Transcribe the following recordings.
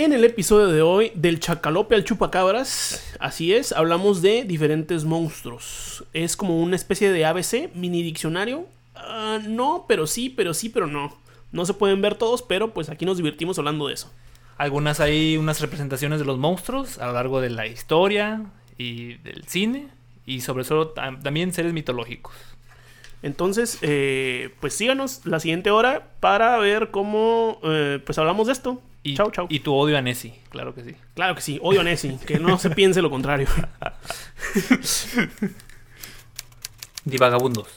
En el episodio de hoy, del chacalope al chupacabras, así es, hablamos de diferentes monstruos. Es como una especie de ABC, mini diccionario. Ah, no, pero sí, pero sí, pero no. No se pueden ver todos, pero pues aquí nos divertimos hablando de eso. Algunas hay unas representaciones de los monstruos a lo largo de la historia y del cine. Y sobre todo tam- también seres mitológicos. Entonces, eh, pues síganos la siguiente hora para ver cómo eh, pues hablamos de esto. Y, chau, chau. Y tu odio a Nessie, claro que sí. Claro que sí, odio a Nessie, que no se piense lo contrario. Divagabundos.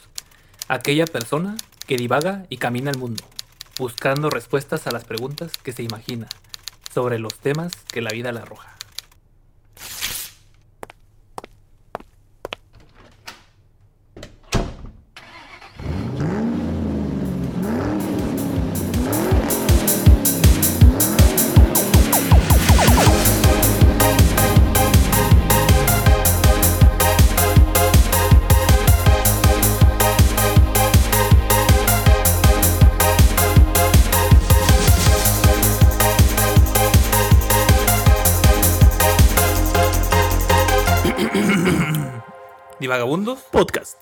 Aquella persona que divaga y camina el mundo, buscando respuestas a las preguntas que se imagina sobre los temas que la vida le arroja. Divagabundos. Podcast.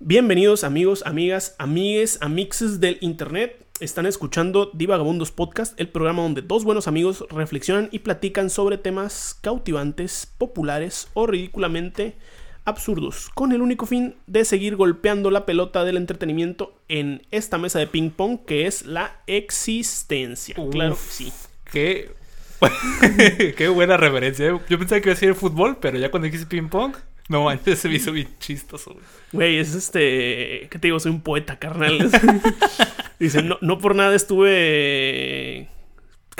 Bienvenidos amigos, amigas, amigues, amixes del internet. Están escuchando Divagabundos Podcast, el programa donde dos buenos amigos reflexionan y platican sobre temas cautivantes, populares o ridículamente absurdos, con el único fin de seguir golpeando la pelota del entretenimiento en esta mesa de ping pong que es la existencia. Claro que sí. Qué, qué buena referencia. ¿eh? Yo pensaba que iba a ser fútbol, pero ya cuando dijiste ping pong, no manches, se me hizo bien chistoso. Güey, es este. ¿Qué te digo? Soy un poeta, carnal. Dice, no, no por nada estuve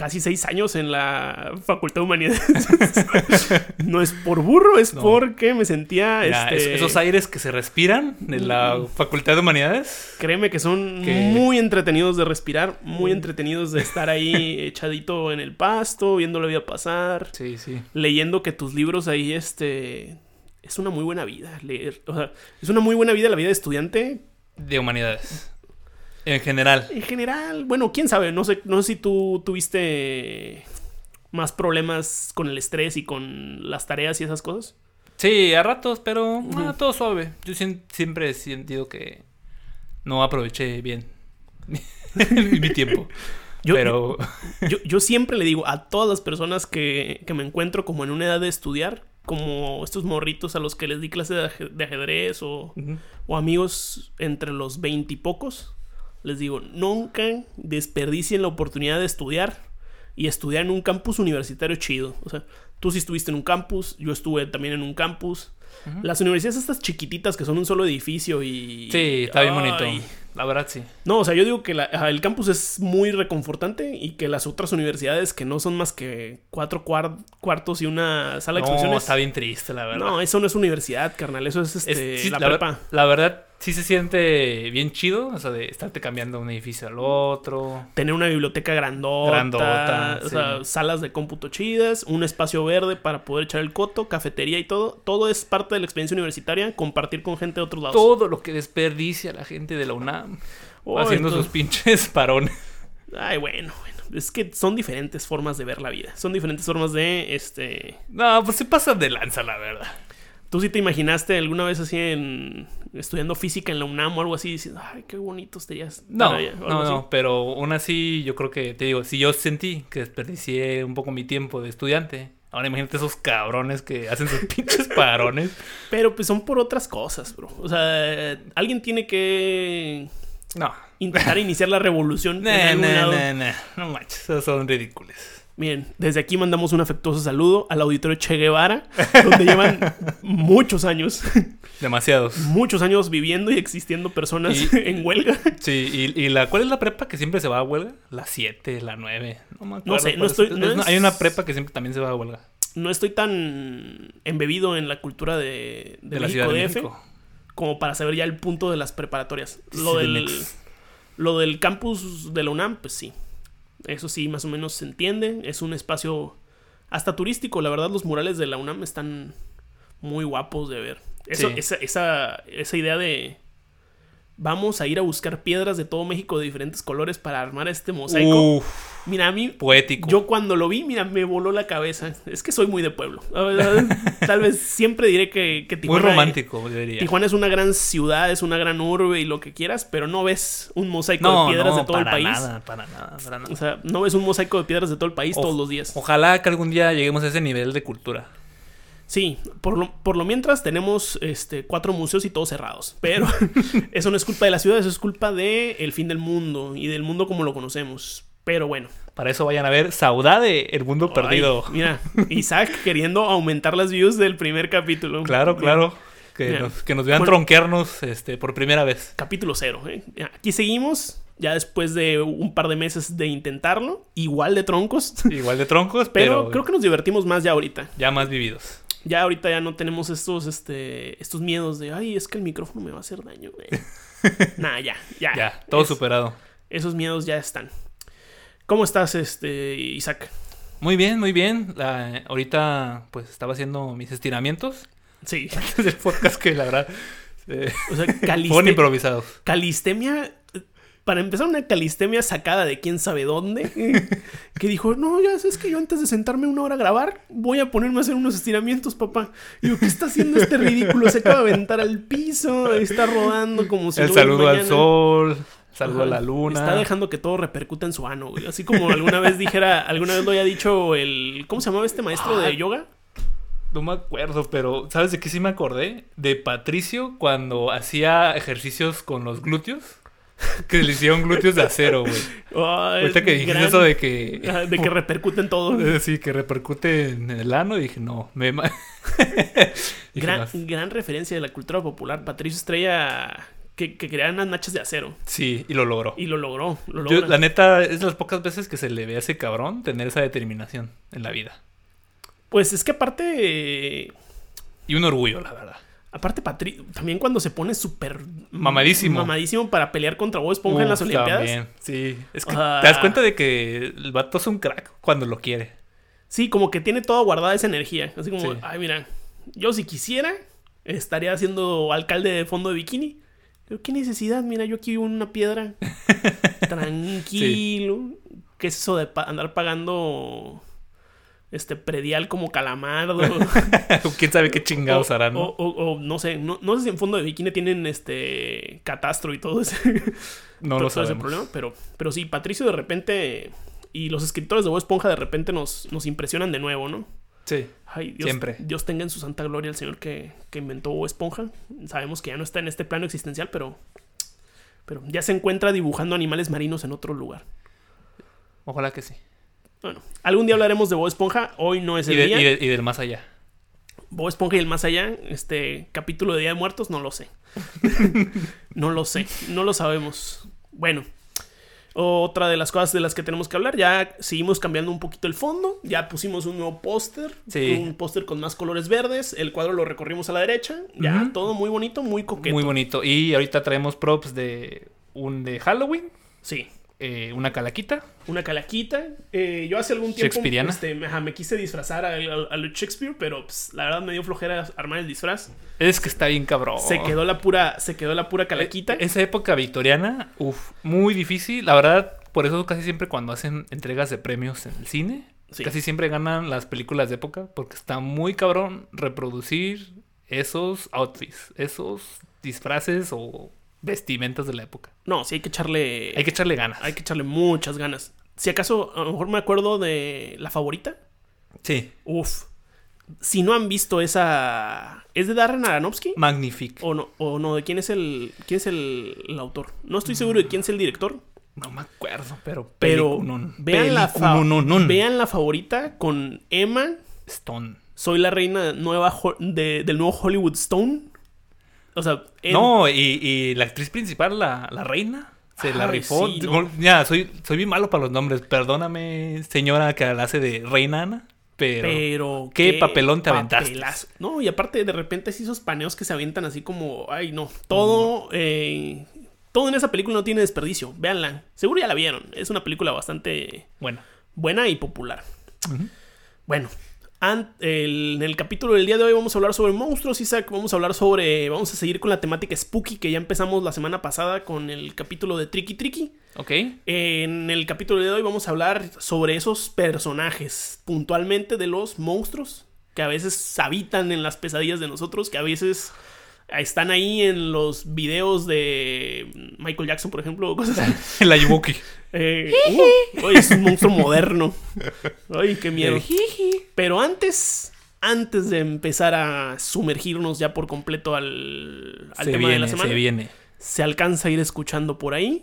casi seis años en la Facultad de Humanidades. no es por burro, es No. porque me sentía. Ya, este, es- esos aires que se respiran en la Facultad de Humanidades. Créeme que son muy entretenidos de respirar, muy entretenidos de estar ahí echadito en el pasto, viendo la vida pasar, Sí, sí. leyendo que tus libros ahí, este. Es una muy buena vida leer. O sea, es una muy buena vida la vida de estudiante, De humanidades. En general. En general, bueno, quién sabe, no sé, no sé si tú tuviste más problemas con el estrés y con las tareas y esas cosas. Sí, a ratos, pero ah, todo suave. Yo siempre he sentido que no aproveché bien mi tiempo. Yo, pero yo, yo siempre le digo a todas las personas que, que me encuentro como en una edad de estudiar, como estos morritos a los que les di clase de, aje- de ajedrez o, o amigos entre los veintipocos, les digo, nunca desperdicien la oportunidad de estudiar y estudiar en un campus universitario chido. O sea, tú sí estuviste en un campus, yo estuve también en un campus. Las universidades estas chiquititas que son un solo edificio y... Sí, está bien bonito. La verdad, sí. No, o sea, yo digo que la- el campus es muy reconfortante y que las otras universidades que no son más que cuatro cuar- cuartos y una sala de No, exposiciones... está bien triste, la verdad. No, eso no es universidad, carnal. Eso es, Es- este, sí, la, ver- prepa. la verdad, sí se siente bien chido, o sea, de estarte cambiando de un edificio al otro. Tener una biblioteca grandota. Grandota, o sea, salas de cómputo chidas, un espacio verde para poder echar el coto, cafetería y todo. Todo es parte de la experiencia universitaria, compartir con gente de otros lados. Todo lo que desperdicia la gente de la UNAM Oh, haciendo entonces- sus pinches parones. Ay, bueno, bueno. Es que son diferentes formas de ver la vida. Son diferentes formas de, este... No, pues se pasan de lanza, la verdad. ¿Tú sí te imaginaste alguna vez así en... estudiando física en la UNAM o algo así? Diciendo, ay, qué bonito serías. No, estar allá", o algo no, así? no, pero aún así yo creo que, te digo, si yo sentí que desperdicié un poco mi tiempo de estudiante, ahora imagínate esos cabrones que hacen sus pinches parones. Pero pues son por otras cosas, bro. O sea, alguien tiene que No. intentar iniciar la revolución nah, lado. nah, nah. No manches, esos son ridículos. Miren, desde aquí mandamos un afectuoso saludo al auditorio Che Guevara, donde llevan muchos años, Demasiados. muchos años viviendo y existiendo personas Y- en huelga. Sí, y, y la, ¿cuál es la prepa que siempre se va a huelga? La 7, la 9. No me acuerdo. sé, no estoy- Es no es- Hay una prepa que siempre también se va a huelga. No estoy tan embebido en la cultura de, de, De, la Ciudad de DF México. como para saber ya el punto de las preparatorias. Lo, Sí, del, lo del campus de la UNAM, pues sí. Eso sí, más o menos se entiende. Es un espacio hasta turístico. La verdad, los murales de la UNAM están muy guapos de ver. Eso, Sí. esa, esa, esa idea de, Vamos a ir a buscar piedras de todo México de diferentes colores para armar este mosaico. Uf, Mira, a mí, poético. yo cuando lo vi, mira, me voló la cabeza. Es que soy muy de pueblo. Tal vez siempre diré que, que Muy Tijuana, romántico, yo diría. Tijuana es una gran ciudad, es una gran urbe y lo que quieras, pero no ves un mosaico no, de piedras no, de todo el país. nada, para nada, para nada. O sea, no ves un mosaico de piedras de todo el país O- todos los días. Ojalá que algún día lleguemos a ese nivel de cultura. Sí, por lo, por lo mientras tenemos este, cuatro museos y todos cerrados. Pero eso no es culpa de la ciudad, eso es culpa del el fin del mundo y del mundo como lo conocemos. Pero bueno. Para eso vayan a ver Saudade, el mundo perdido. Mira, Isaac queriendo aumentar las views del primer capítulo. Claro, claro. Que, nos, que nos vean Bueno. tronquearnos este, por primera vez. Capítulo cero. ¿eh? Aquí seguimos, ya después de un par de meses de intentarlo, igual de troncos. Igual de troncos, Pero, pero, creo que nos divertimos más ya ahorita. ya más vividos. Ya ahorita ya no tenemos estos, este, estos miedos de, ay, es que el micrófono me va a hacer daño. güey". nah, ya, ya. Ya, todo Es- superado. Esos miedos ya están. ¿Cómo estás, este, Isaac? Muy bien, muy bien. La- ahorita pues estaba haciendo mis estiramientos Sí. antes del podcast que la verdad eh, O sea, fueron caliste- improvisados. calistemia. Para empezar, una calistemia sacada de quién sabe dónde. que dijo: No, ya sabes que yo antes de sentarme una hora a grabar, voy a ponerme a hacer unos estiramientos, papá. Y digo, ¿qué está haciendo este ridículo? Se acaba de aventar al piso, está rodando como si El saludo al sol, saludo a la luna. Está dejando que todo repercuta en su ano, güey. Así como alguna vez dijera, alguna vez lo había dicho el. ¿Cómo se llamaba este maestro de Ay. yoga? No me acuerdo, pero ¿sabes de qué sí me acordé? De Patricio cuando hacía ejercicios con los glúteos. Que le hicieron glúteos de acero, güey. Ay, Ahorita que dijiste gran- eso de que... Ajá, de que repercute en todo. Sí, que repercute en el ano. Y dije, no, me... Dije, Gran, "No". gran referencia de la cultura popular. Patricio Estrella que, que crearon unas nachas de acero. Sí, y lo logró. Y lo logró. Lo Yo, la neta, es de las pocas veces que se le ve a ese cabrón tener esa determinación en la vida. Pues es que aparte. Y un orgullo, la verdad. Aparte, Patricio. También cuando se pone súper. Mamadísimo. Mamadísimo para pelear contra Bob Esponja en las Olimpiadas. también, Sí, es que Ah. te das cuenta de que el vato es un crack cuando lo quiere. Sí, como que tiene toda guardada esa energía. Así como, Sí. ay, mira, yo si quisiera, estaría siendo alcalde de fondo de bikini. Pero qué necesidad, mira, yo aquí vivo en una piedra. Tranquilo. ¿Qué es eso de pa- andar pagando este predial como calamardo? ¿Quién sabe qué chingados o, harán? ¿no? o- o- o no sé, no, no sé si en fondo de bikini tienen este catastro y todo ese, no todo lo ese sabemos. problema. Pero, pero sí, Patricio de repente y los escritores de Bob Esponja de repente nos, nos impresionan de nuevo, ¿no? Sí. Ay, Dios, Siempre. Dios tenga en su santa gloria al señor que, que inventó Bob Esponja. Sabemos que ya no está en este plano existencial, pero, pero ya se encuentra dibujando animales marinos en otro lugar. Ojalá que sí. Bueno, algún día hablaremos de Bob Esponja. Hoy no es Y, el de- día. y de- y del más allá. Bob Esponja y el más allá, este capítulo de Día de Muertos, no lo sé. no lo sé, no lo sabemos. Bueno, otra de las cosas de las que tenemos que hablar, ya seguimos cambiando un poquito el fondo, ya pusimos un nuevo póster, Sí. un póster con más colores verdes, el cuadro lo recorrimos a la derecha, ya todo muy bonito, muy coqueto. Muy bonito. Y ahorita traemos props de un de Halloween, Sí. Eh, una calaquita. Una calaquita. Eh, yo hace algún tiempo este, me, me quise disfrazar a, a- Shakespeare, pero pues, la verdad me dio flojera armar el disfraz. Es que está bien cabrón. Se quedó la pura, se quedó la pura calaquita. E- Esa época victoriana, uff, muy difícil. La verdad, por eso casi siempre cuando hacen entregas de premios en el cine, Sí. casi siempre ganan las películas de época, porque está muy cabrón reproducir esos outfits, esos disfraces o vestimentas de la época. No, sí hay que echarle. Hay que echarle ganas. hay que echarle muchas ganas. Si acaso, a lo mejor me acuerdo de la favorita. Sí. Uf. Si no han visto esa. ¿Es de Darren Aronofsky? Magnifique. O no, o no, ¿de quién es el. quién es el, el autor? No estoy seguro de quién es el director. No me acuerdo, pero. Pero peliculón. vean la, fa- vean la favorita con Emma. Stone. Soy la reina nueva de- del nuevo Hollywood Stone. O sea, en- No, y, y la actriz principal, la, la reina, se la Ay, rifó. sí, no. Ya, soy, soy bien malo para los nombres. Perdóname, señora que la hace de reina Ana. Pero, Pero. ¿qué papelón te aventaste? papelazo. No, y aparte, de repente, sí, esos paneos que se avientan así como. Ay, no. Todo. eh, todo en esa película no tiene desperdicio. Véanla. Seguro ya la vieron. Es una película bastante bueno. buena y popular. Bueno, El- en el capítulo del día de hoy vamos a hablar sobre monstruos, Isaac. Vamos a hablar sobre. Vamos a seguir con la temática spooky que ya empezamos la semana pasada con el capítulo de Tricky Tricky. Ok. En el capítulo de hoy vamos a hablar sobre esos personajes, puntualmente de los monstruos que a veces habitan en las pesadillas de nosotros, que a veces están ahí en los videos de Michael Jackson, por ejemplo, o cosas así. El Ayubuki. Eh, uh, uy, es un monstruo moderno. Ay, qué miedo. Pero antes, antes de empezar a sumergirnos ya por completo al, tema viene, de la semana, se viene. se alcanza a ir escuchando por ahí.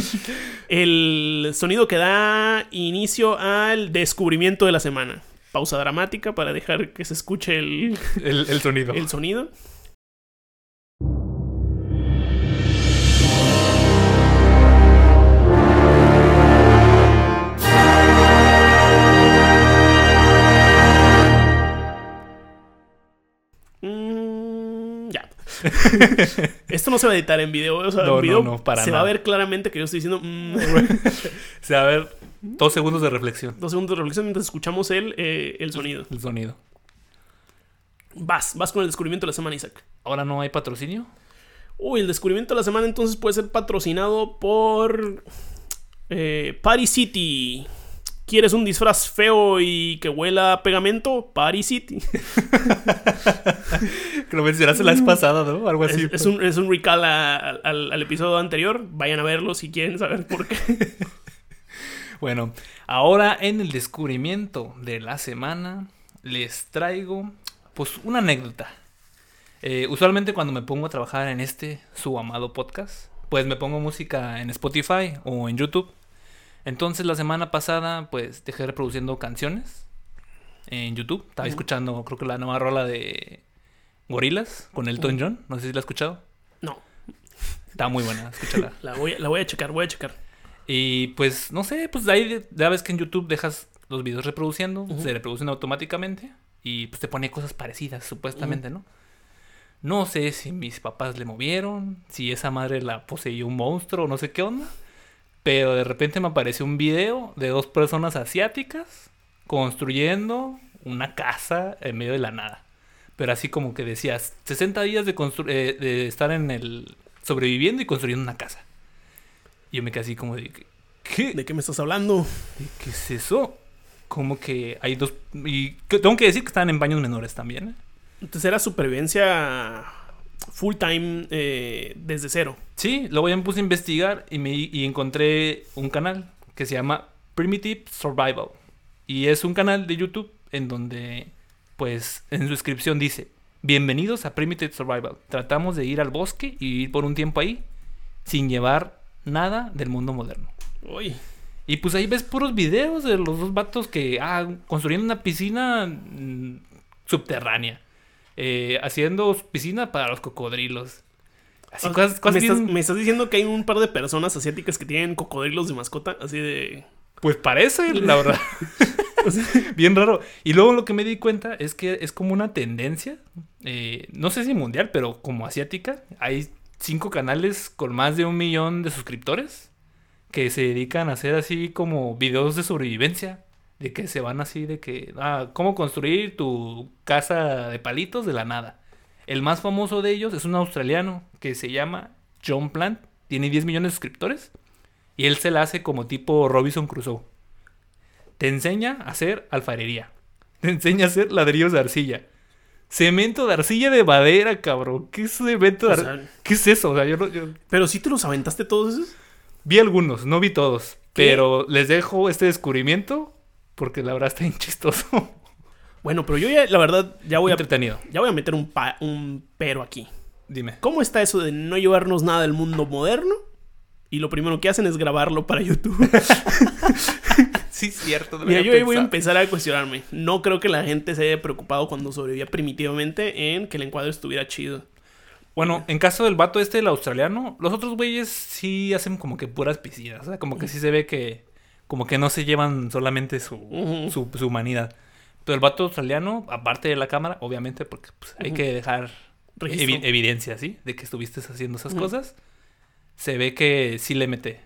el sonido que da inicio al descubrimiento de la semana. Pausa dramática para dejar que se escuche el, El, el sonido. el sonido. Esto no se va a editar en video. O sea, No, en video no, no, para se va a ver claramente que yo estoy diciendo mm, O sea, a ver, dos segundos de reflexión. dos segundos de reflexión mientras escuchamos el, eh, el sonido. El sonido. Vas, vas con el descubrimiento de la semana, Isaac. Ahora no hay patrocinio. Uy, el descubrimiento de la semana entonces puede ser patrocinado por eh, Party City. ¿Quieres un disfraz feo y que huela a pegamento? Party City. Que lo mencionaste la vez pasada, ¿no? Algo así. es un, es un recall a- al, al episodio anterior. Vayan a verlo si quieren saber por qué. Bueno, ahora en el descubrimiento de la semana les traigo pues una anécdota. Eh, usualmente cuando me pongo a trabajar en este su amado podcast, pues me pongo música en Spotify o en YouTube. Entonces la semana pasada pues dejé reproduciendo canciones en YouTube. Estaba escuchando creo que la nueva rola de Gorilas con Elton John. No sé si la has escuchado. No, Está muy buena, escúchala. la voy, a- la voy a checar, voy a checar. Y pues, no sé, pues de ahí ya ves que en YouTube dejas los videos reproduciendo, se reproducen automáticamente y pues te pone cosas parecidas, supuestamente, ¿no? No sé si mis papás le movieron, si esa madre la poseyó un monstruo, no sé qué onda. Pero de repente me apareció un video de dos personas asiáticas construyendo una casa en medio de la nada. Pero así como que decías, 60 días de, eh, de estar en el... sobreviviendo y construyendo una casa. Y yo me quedé así como de, ¿qué? ¿De qué me estás hablando? ¿Qué es eso? Como que hay dos... Y tengo que decir que estaban en baños menores también. ¿eh? Entonces era supervivencia full time eh, desde cero. Sí, luego ya me puse a investigar y, me, y encontré un canal que se llama Primitive Survival. Y es un canal de YouTube en donde, pues, en su descripción dice, bienvenidos a Primitive Survival. Tratamos de ir al bosque y vivir por un tiempo ahí sin llevar nada del mundo moderno. Uy, Y pues ahí ves puros videos de los dos vatos que, ah, construyendo una piscina mm, subterránea. Eh, haciendo piscina para los cocodrilos. Así O- cosas, cosas ¿Me, estás, bien- me estás diciendo que hay un par de personas asiáticas que tienen cocodrilos de mascota, así de... Pues parece, la verdad. bien raro. Y luego lo que me di cuenta es que es como una tendencia, eh, no sé si mundial, pero como asiática. Hay cinco canales con más de un millón de suscriptores que se dedican a hacer así como videos de sobrevivencia. De que se van así de que, ah, cómo construir tu casa de palitos de la nada. El más famoso de ellos es un australiano que se llama John Plant. Tiene 10 millones de suscriptores. Y él se la hace como tipo Robinson Crusoe. Te enseña a hacer alfarería. Te enseña a hacer ladrillos de arcilla. Cemento de arcilla de madera, cabrón. ¿Qué es cemento de O arcilla? sea- ¿Qué es eso? O sea, yo, no- yo Pero sí te los aventaste todos esos. vi algunos, no vi todos. ¿Qué? Pero les dejo este descubrimiento porque la verdad está bien chistoso. Bueno, pero yo ya, la verdad, ya voy a, Entretenido. ya voy a meter un, pa- un pero aquí. Dime. ¿Cómo está eso de no llevarnos nada del mundo moderno? Y lo primero que hacen es grabarlo para YouTube. Sí, cierto. Mira, yo ahí voy a empezar a cuestionarme. No creo que la gente se haya preocupado cuando sobrevivía primitivamente en que el encuadre estuviera chido. Bueno, en caso del vato este, el australiano, los otros güeyes sí hacen como que puras piscinas. O sea, como que sí se ve que como que no se llevan solamente su, su, su humanidad. Pero el vato australiano, aparte de la cámara, obviamente, porque pues, hay que dejar evi- evidencia, ¿sí? De que estuviste haciendo esas cosas. Se ve que sí le mete.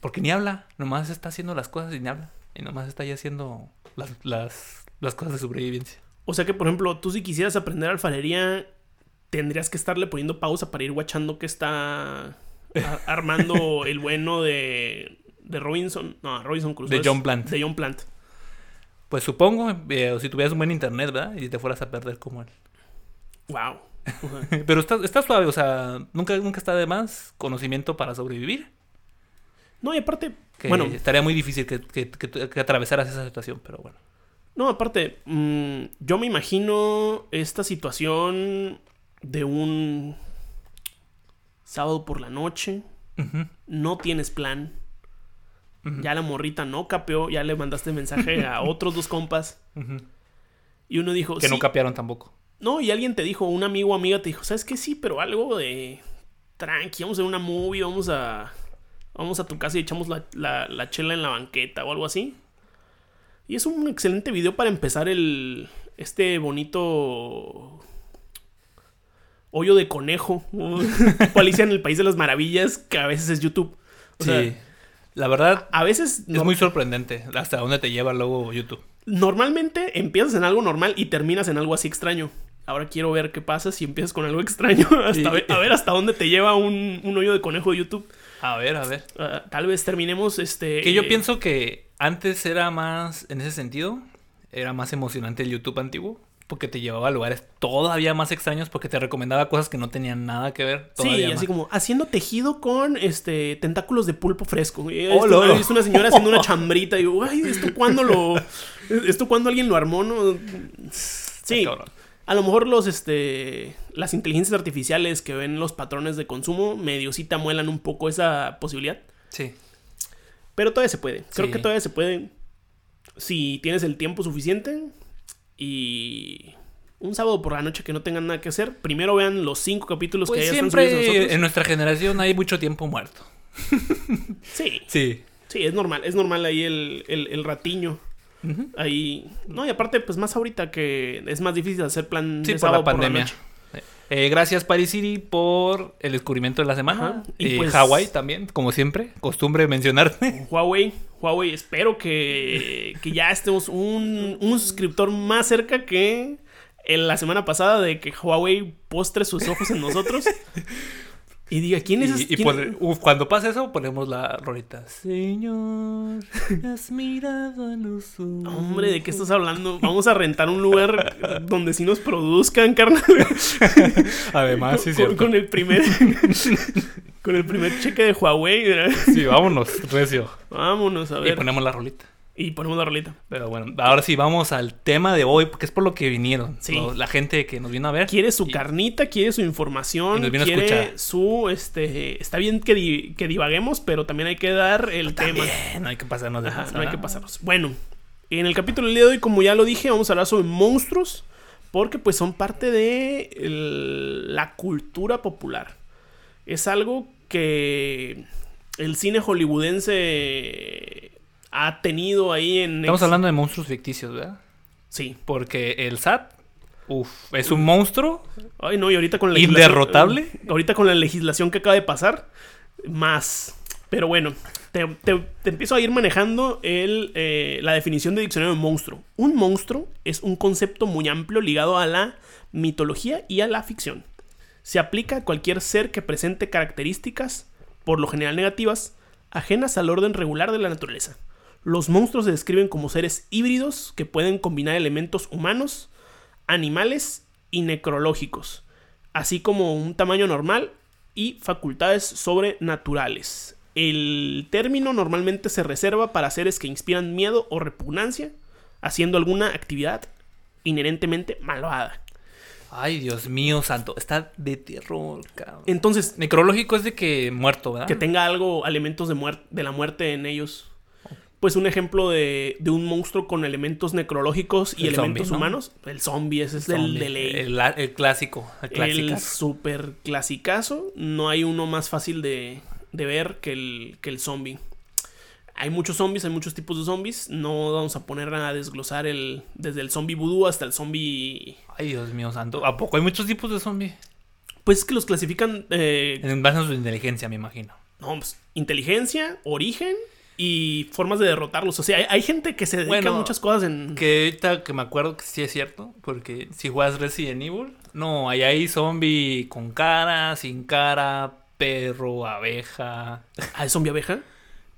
Porque ni habla, nomás está haciendo las cosas y ni habla. Y nomás está ahí haciendo las, las las cosas de sobrevivencia. O sea que, por ejemplo, tú si quisieras aprender alfarería, tendrías que estarle poniendo pausa para ir guachando que está armando el bueno de, de Robinson. No, Robinson Crusoe. De John Plant. De John Plant. Pues supongo, eh, o si tuvieras un buen internet, ¿verdad? Y te fueras a perder como él. Wow. Pero está, está suave, o sea, nunca, nunca está de más conocimiento para sobrevivir. No, y aparte, Que bueno, estaría muy difícil que, que, atravesaras esa situación, pero bueno. no, aparte, mm, yo me imagino esta situación de un sábado por la noche, no tienes plan, ya la morrita no capeó, ya le mandaste mensaje a otros dos compas y uno dijo, Que no capearon tampoco. No, y alguien te dijo, un amigo o amiga te dijo, ¿sabes qué? Sí, pero algo de tranqui, vamos a ver una movie, vamos a vamos a tu casa y echamos la, la- la chela en la banqueta o algo así. Y es un excelente video para empezar el este bonito hoyo de conejo, tipo Alicia en el País de las Maravillas, que a veces es YouTube. O sí. sea, la verdad, a veces es no- muy sorprendente hasta dónde te lleva luego YouTube. normalmente empiezas en algo normal y terminas en algo así extraño. Ahora quiero ver qué pasa si empiezas con algo extraño. Hasta ver, a ver hasta dónde te lleva un, un hoyo de conejo de YouTube. A ver, a ver. Ah, tal vez terminemos este. Que yo eh, pienso que antes era más, en ese sentido, era más emocionante el YouTube antiguo. Porque te llevaba a lugares todavía más extraños porque te recomendaba cosas que no tenían nada que ver. Sí, así como haciendo tejido con este tentáculos de pulpo fresco. Y he Oh, he visto una señora haciendo una chambrita y digo, ay, ¿esto cuándo lo. ¿Esto cuándo alguien lo armó? No? Sí. A lo mejor los, este, las inteligencias artificiales que ven los patrones de consumo medio sí te amuelan un poco esa posibilidad. Sí. Pero todavía se puede. Creo Sí. que todavía se puede. Si tienes el tiempo suficiente y un sábado por la noche que no tengan nada que hacer, primero vean los cinco capítulos que Pues ya están subidos en nuestra generación hay mucho tiempo muerto. Sí, Sí. sí, es normal. Es normal ahí el, el, el ratiño. Ahí. No, y aparte, pues más ahorita que es más difícil hacer plan Sí, de por la pandemia. noche. Eh, gracias Paris City por el descubrimiento de la semana. Ajá. Y Y pues- Hawái también, como siempre. Costumbre mencionarte. Huawei, Huawei, espero que, que ya estemos un, un suscriptor más cerca que en la semana pasada de que Huawei postre sus ojos en nosotros y diga, ¿quién es? Y, y quién- pone- uf, cuando pasa eso, ponemos la rolita. Señor, has mirado a los ojos. Hombre, ¿de qué estás hablando? Vamos a rentar un lugar donde sí nos produzcan, carnal. Además, sí, con, cierto. con el primer con el primer cheque de Huawei. ¿verdad? Sí, vámonos, recio. Vámonos a Y ver. ponemos la rolita. Y ponemos la rolita. Pero bueno, ahora sí, vamos al tema de hoy, porque es por lo que vinieron. Sí. La gente que nos vino a ver. Quiere su Y- carnita, quiere su información, Y nos viene a quiere escuchar. su, este, está bien que, di- que divaguemos, pero también hay que dar el tema. También, no hay que pasarnos de Ajá, no hay que pasarnos. Bueno, en el capítulo del día de hoy, como ya lo dije, vamos a hablar sobre monstruos, porque pues son parte de el- la cultura popular. Es algo que el cine hollywoodense ha tenido ahí en... Estamos hablando de monstruos ficticios, ¿verdad? Sí. Porque el SAT, uff, es un monstruo. Ay, no, y ahorita con la ¿Inderrotable? eh, Ahorita con la legislación que acaba de pasar, más. Pero bueno, te, te- te empiezo a ir manejando el, eh, la definición de diccionario de monstruo. Un monstruo es un concepto muy amplio ligado a la mitología y a la ficción. Se aplica a cualquier ser que presente características, por lo general negativas, ajenas al orden regular de la naturaleza. Los monstruos se describen como seres híbridos que pueden combinar elementos humanos, animales y necrológicos, así como un tamaño normal y facultades sobrenaturales. El término normalmente se reserva para seres que inspiran miedo o repugnancia, haciendo alguna actividad inherentemente malvada. Ay, Dios mío, santo. Está de terror, cabrón. Entonces, Necrológico es de que muerto, ¿verdad? que tenga algo, elementos de, de la muerte en ellos. Pues un ejemplo de, de un monstruo con elementos necrológicos y El elementos zombie, ¿no? humanos. El zombie, ese es el Zombie. de ley. El, el clásico. El super clasicazo. No hay uno más fácil de, de ver que el, que el zombie. Hay muchos zombies, hay muchos tipos de zombies. No vamos a poner a desglosar el desde el zombie vudú hasta el zombie. Ay, Dios mío, santo. ¿A poco hay muchos tipos de zombies? Pues es que los clasifican. eh, En base a su inteligencia, me imagino. no, pues, inteligencia, origen y formas de derrotarlos. O sea, hay, hay gente que se dedica Bueno, a muchas cosas en... Que ahorita que me acuerdo que sí es cierto, porque si juegas Resident Evil, no, ahí hay zombie con cara, sin cara, perro, abeja, Ah, ¿es zombie abeja?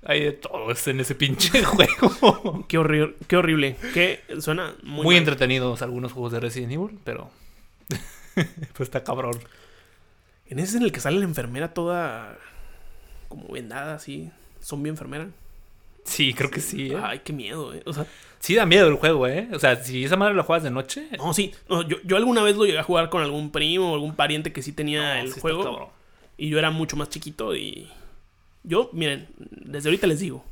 hay de todo en ese pinche juego. Qué, horri- qué horrible. Que suena muy, Muy, mal. entretenidos algunos juegos de Resident Evil, pero pues está cabrón. En ese es en el que sale la enfermera toda como vendada, así. Zombie enfermera. Sí, creo que sí. ¿eh? Ay, qué miedo, eh. O sea, Sí da miedo el juego, ¿eh? O sea, si esa madre la juegas de noche, no, sí. No, yo, yo alguna vez lo llegué a jugar con algún primo o algún pariente que sí tenía no, el sí juego. Y yo era mucho más chiquito y... Yo, miren, desde ahorita les digo.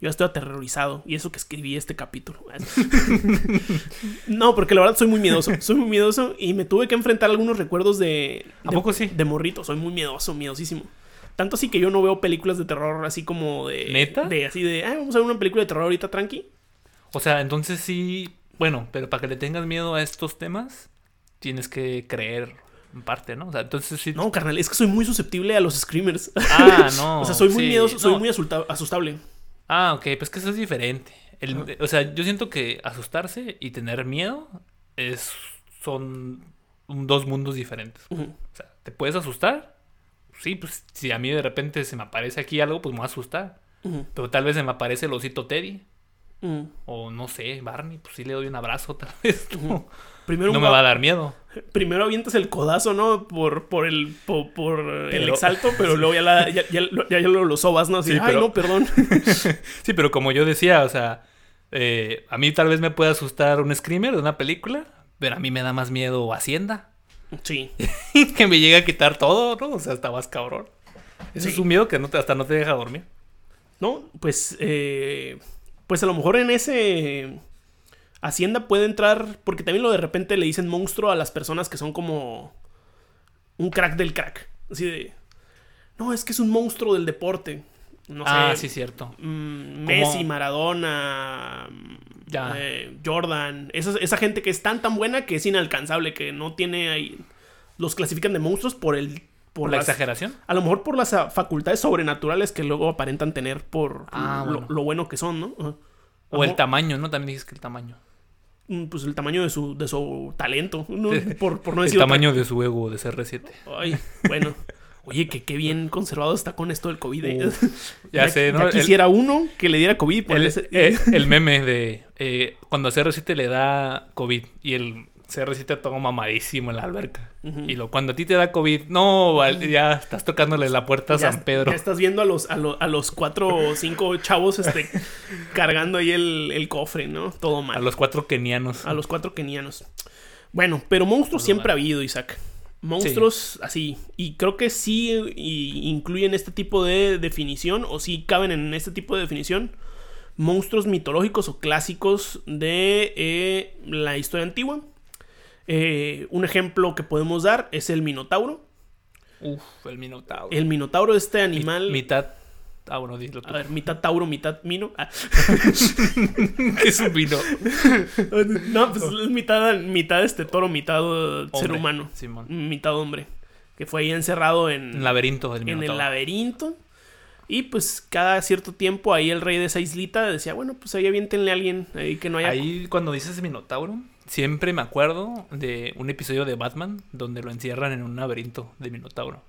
Yo estoy aterrorizado. Y eso que escribí este capítulo. no, porque la verdad soy muy miedoso. Soy muy miedoso y me tuve que enfrentar algunos recuerdos de... ¿A de- poco sí? De morrito. Soy muy miedoso, miedosísimo. Tanto así que yo no veo películas de terror así como de... ¿Neta? De así de... Ah, vamos a ver una película de terror ahorita tranqui. O sea, entonces sí, bueno, pero para que le tengas miedo a estos temas, tienes que creer en parte, ¿no? O sea, entonces sí. No, carnal, es que soy muy susceptible a los screamers. Ah, no. o sea, soy muy sí, miedoso, soy no. muy asusta- asustable. Ah, ok, pues que eso es diferente. El- o sea, yo siento que asustarse y tener miedo es son un- dos mundos diferentes. O sea, ¿te puedes asustar? Sí, pues si a mí de repente se me aparece aquí algo, pues me voy a asustar. Pero tal vez se me aparece el osito Teddy. Ujú. O no sé, Barney, pues sí le doy un abrazo tal vez. Primero No me va a dar miedo. Primero avientas el codazo, ¿no? Por, por el por, por el exalto, pero luego ya, la, ya, ya, lo- ya, ya lo, lo sobas, ¿no? Así, Sí, ay, pero- no, perdón. Sí, pero como yo decía, o sea, eh, a mí tal vez me puede asustar un screamer de una película, pero a mí me da más miedo Hacienda. Sí. que me llega a quitar todo, ¿no? O sea, está más cabrón. Eso Sí. es un miedo que no te, hasta no te deja dormir. No, pues, eh, pues a lo mejor en ese Hacienda puede entrar, porque también lo de repente le dicen monstruo a las personas que son como un crack del crack. Así de, no, es que es un monstruo del deporte. No sé, ah, sí, cierto. mm, Messi, Maradona, Ya. eh, Jordan, esa, esa gente que es tan tan buena que es inalcanzable, que no tiene ahí, los clasifican de monstruos por el... ¿Por la las- exageración? a lo mejor por las ah, facultades sobrenaturales que luego aparentan tener por Ah, lo, bueno. lo bueno que son, ¿no? O el tamaño, ¿no? También dices que el tamaño. Mm, Pues el tamaño de su, de su talento, ¿no? por, por no el decir otra- tamaño de su ego de CR7. Ay, bueno. Oye, que qué bien conservado está con esto del COVID. ¿eh? Ya sé, ¿no? Ya El- quisiera uno que le diera COVID. El, ese- eh, el meme de eh, cuando a CR7 le da COVID y el CR7 toma mamadísimo en la alberca. Y lo, cuando a ti te da COVID, no, ya estás tocándole la puerta a ya, San Pedro. ya estás viendo a los, a, lo- a los cuatro o cinco chavos este, cargando ahí el, el cofre, ¿no? Todo mal. A los cuatro kenianos. A los cuatro kenianos. Bueno, pero monstruos siempre ha habido, Isaac. Monstruos así. Y creo que sí y incluyen este tipo de definición, o sí caben en este tipo de definición. Monstruos mitológicos o clásicos de eh, la historia antigua. Eh, un ejemplo que podemos dar es el Minotauro. Uf, el Minotauro. El Minotauro, este Mi- animal. mitad. Ah, bueno, dilo tú. A ver, mitad Tauro, mitad Mino. Ah. ¿Qué es un vino? no, pues es mitad, mitad este toro, mitad uh, ser humano. Simón. mitad hombre. Que fue ahí encerrado en, Un laberinto del en el laberinto. Y pues cada cierto tiempo ahí el rey de esa islita decía, bueno, pues ahí aviéntenle a alguien ahí que no haya... Ahí cuando dices Minotauro, siempre me acuerdo de un episodio de Batman donde lo encierran en un laberinto de Minotauro.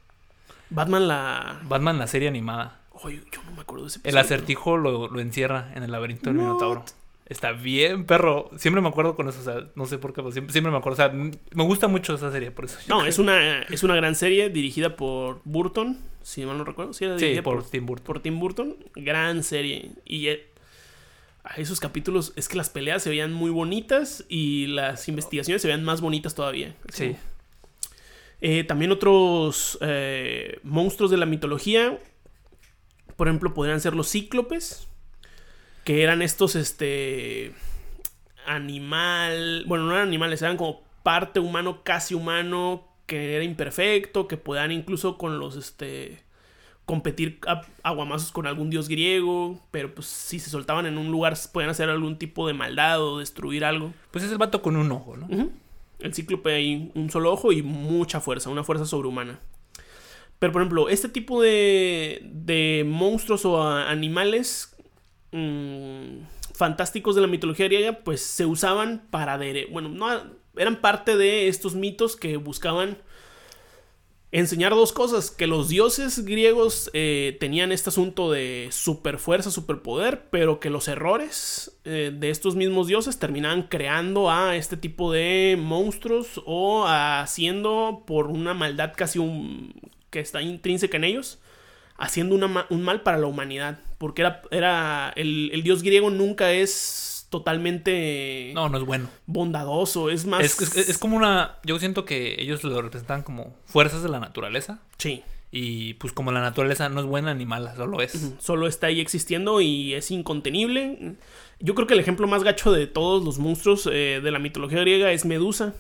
Batman la... Batman, la serie animada. Oye, yo no me acuerdo de ese El acertijo lo, lo encierra en el laberinto del? Minotauro. Está bien, perro. Siempre me acuerdo con eso. O sea, no sé por qué, pero siempre, siempre me acuerdo. O sea, me gusta mucho esa serie, por eso. No, es una, es una gran serie dirigida por Burton, si mal no recuerdo. Sí, era Sí, por Tim Burton. por Tim Burton. Gran serie. Y eh, esos capítulos es que las peleas se veían muy bonitas y las investigaciones se veían más bonitas todavía. Sí. Eh, también otros eh, monstruos de la mitología. Por ejemplo, podrían ser los cíclopes. Que eran estos, este. Animal. Bueno, no eran animales, eran como parte humano, casi humano. Que era imperfecto. Que podían incluso con los, este. Competir a aguamazos con algún dios griego. Pero pues si se soltaban en un lugar, podían hacer algún tipo de maldad o destruir algo. Pues es el vato con un ojo, ¿no? El cíclope hay un solo ojo y mucha fuerza, una fuerza sobrehumana. Pero por ejemplo, este tipo de, de monstruos o animales mm, fantásticos de la mitología griega, pues se usaban para... dere- bueno, no eran parte de estos mitos que buscaban enseñar dos cosas, que los dioses griegos eh, tenían este asunto de superfuerza, superpoder, pero que los errores eh, de estos mismos dioses terminaban creando a este tipo de monstruos o haciendo por una maldad casi un, que está intrínseca en ellos, haciendo una un mal para la humanidad, porque era, era el, el dios griego nunca es totalmente No, no es bueno. bondadoso, es más... Es, es- es como una. Yo siento que ellos lo representan como fuerzas de la naturaleza. Sí. Y pues como la naturaleza no es buena ni mala, solo es. Solo está ahí existiendo y es incontenible. Yo creo que el ejemplo más gacho de todos los monstruos eh, de la mitología griega es Medusa.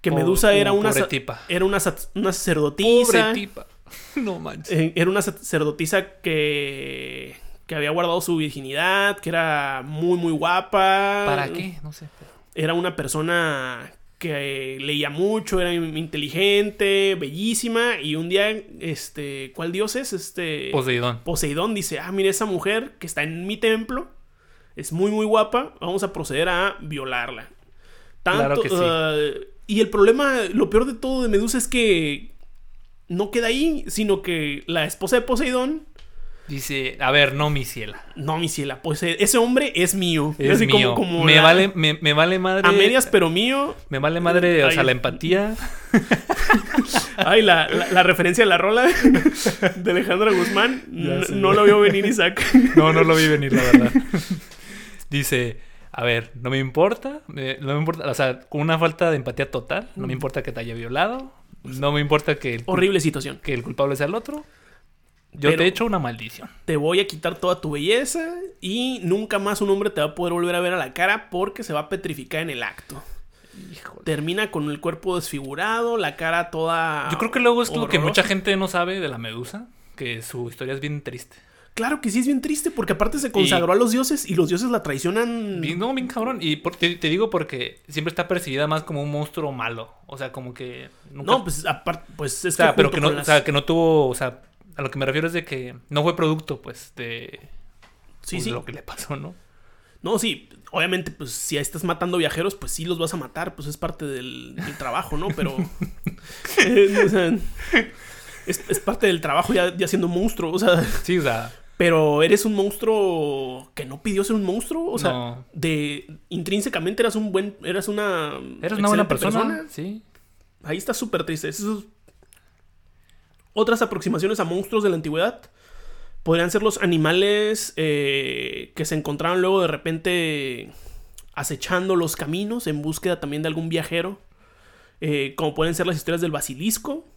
Que Medusa era una, tipa. era una, una sacerdotisa. Pobre tipa. No manches. eh, era una sacerdotisa que, que había guardado su virginidad, que era muy, muy guapa. ¿Para qué? No sé. Era una persona que leía mucho, era inteligente, bellísima. Y un día, este, ¿cuál dios es? Este. Poseidón. Poseidón dice, ah, mira esa mujer que está en mi templo, es muy muy guapa, vamos a proceder a violarla. Tanto, Claro que sí. uh, y el problema, lo peor de todo de Medusa es que no queda ahí, sino que la esposa de Poseidón, Dice, a ver, no, mi ciela. no, mi ciela, pues eh, ese hombre es mío. Es Así mío. como- como me, la- vale, me, me vale madre. a medias, pero mío. Me vale madre, o sea, la empatía. Ay, la, la- la referencia a la rola de Alejandra Guzmán, no lo vio venir Isaac. No, no lo vi venir, la verdad. Dice, a ver, no me importa, no me importa, o sea, con una falta de empatía total, no me importa que te haya violado, no me importa que el, Horrible situación. que el culpable sea el otro. Yo Pero- te he hecho una maldición. te voy a quitar toda tu belleza y nunca más un hombre te va a poder volver a ver a la cara porque se va a petrificar en el acto. Híjole. Termina con el cuerpo desfigurado, la cara toda. Yo creo que luego es lo que horrorosa. mucha gente no sabe de la medusa, que su historia es bien triste. Claro que sí es bien triste porque aparte se consagró a los dioses y los dioses la traicionan. Bien- no, bien cabrón. Y por- te, te digo porque siempre está percibida más como un monstruo malo. O sea, como que nunca No, pues aparte, pues es O sea, que pero que no, o sea, que no tuvo, o sea, a lo que me refiero es de que no fue producto, pues, de sí, pues, sí. lo que le pasó, ¿no? No, sí, obviamente, pues si estás matando viajeros, pues sí los vas a matar, pues es parte del, del trabajo, ¿no? Pero. eh, o sea, es, es parte del trabajo ya, ya siendo monstruo, o sea. Sí, o sea, Pero eres un monstruo que no pidió ser un monstruo. O sea, No. de intrínsecamente eras un buen. Eras una. eres una buena persona, sí. Ahí está súper triste. Esos- Otras aproximaciones a monstruos de la antigüedad podrían ser los animales eh, que se encontraban luego de repente acechando los caminos en búsqueda también de algún viajero. eh, como pueden ser las historias del basilisco.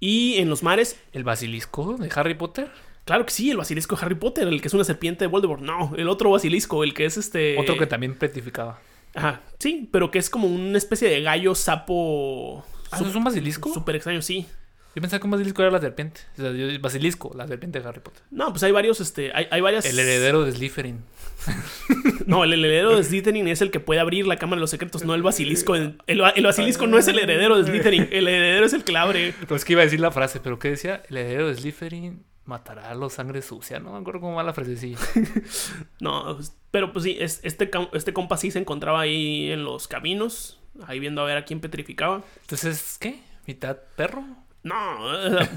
Y en los mares, El basilisco de Harry Potter, Claro que sí, el basilisco de Harry Potter, el que es una serpiente de Voldemort. No, el otro basilisco, el que es este. otro que también petrificaba. Ajá, sí, pero que es como una especie de gallo sapo. ¿Ah, ¿eso es un basilisco? Súper extraño, sí. Yo pensaba que un basilisco era la serpiente. O sea, yo- basilisco, la serpiente de Harry Potter. No, pues hay varios, este. Hay, hay varias. El heredero de Slytherin. No, el heredero de Slytherin es el que puede abrir la cámara de los secretos, no el basilisco. El, el- el basilisco no es el heredero de Slytherin, el heredero es el que la abre. No es que iba a decir la frase, pero ¿qué decía? El heredero de Slytherin matará a los sangre sucia. No me acuerdo cómo va la frasecilla. No, pues, pero pues sí, es, este, este compa sí se encontraba ahí en los caminos, ahí viendo a ver a quién petrificaba. Entonces, ¿qué? ¿Mitad perro? No,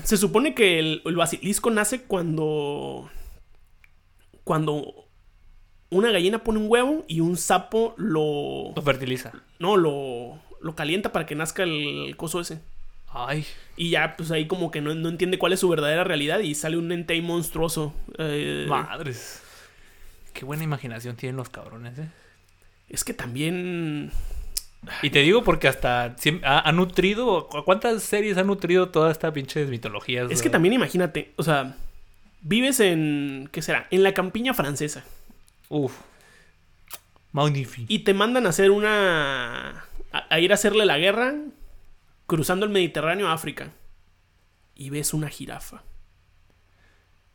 se supone que el, el basilisco nace cuando. Cuando una gallina pone un huevo y un sapo lo. Lo fertiliza. No, lo. Lo calienta para que nazca el coso ese. Ay, Y ya, pues ahí como que no, no entiende cuál es su verdadera realidad y sale un ente ahí monstruoso. Eh, madres. Qué buena imaginación tienen los cabrones, ¿eh? es que también. Y te digo porque hasta ha, ha nutrido, ¿cu- ¿cuántas series ha nutrido toda esta pinche mitología? Es que también imagínate, o sea, vives en. ¿Qué será? En la campiña francesa. Uf. Magnífico. Y te mandan a hacer una. a, a ir a hacerle la guerra cruzando el Mediterráneo a África. Y ves una jirafa.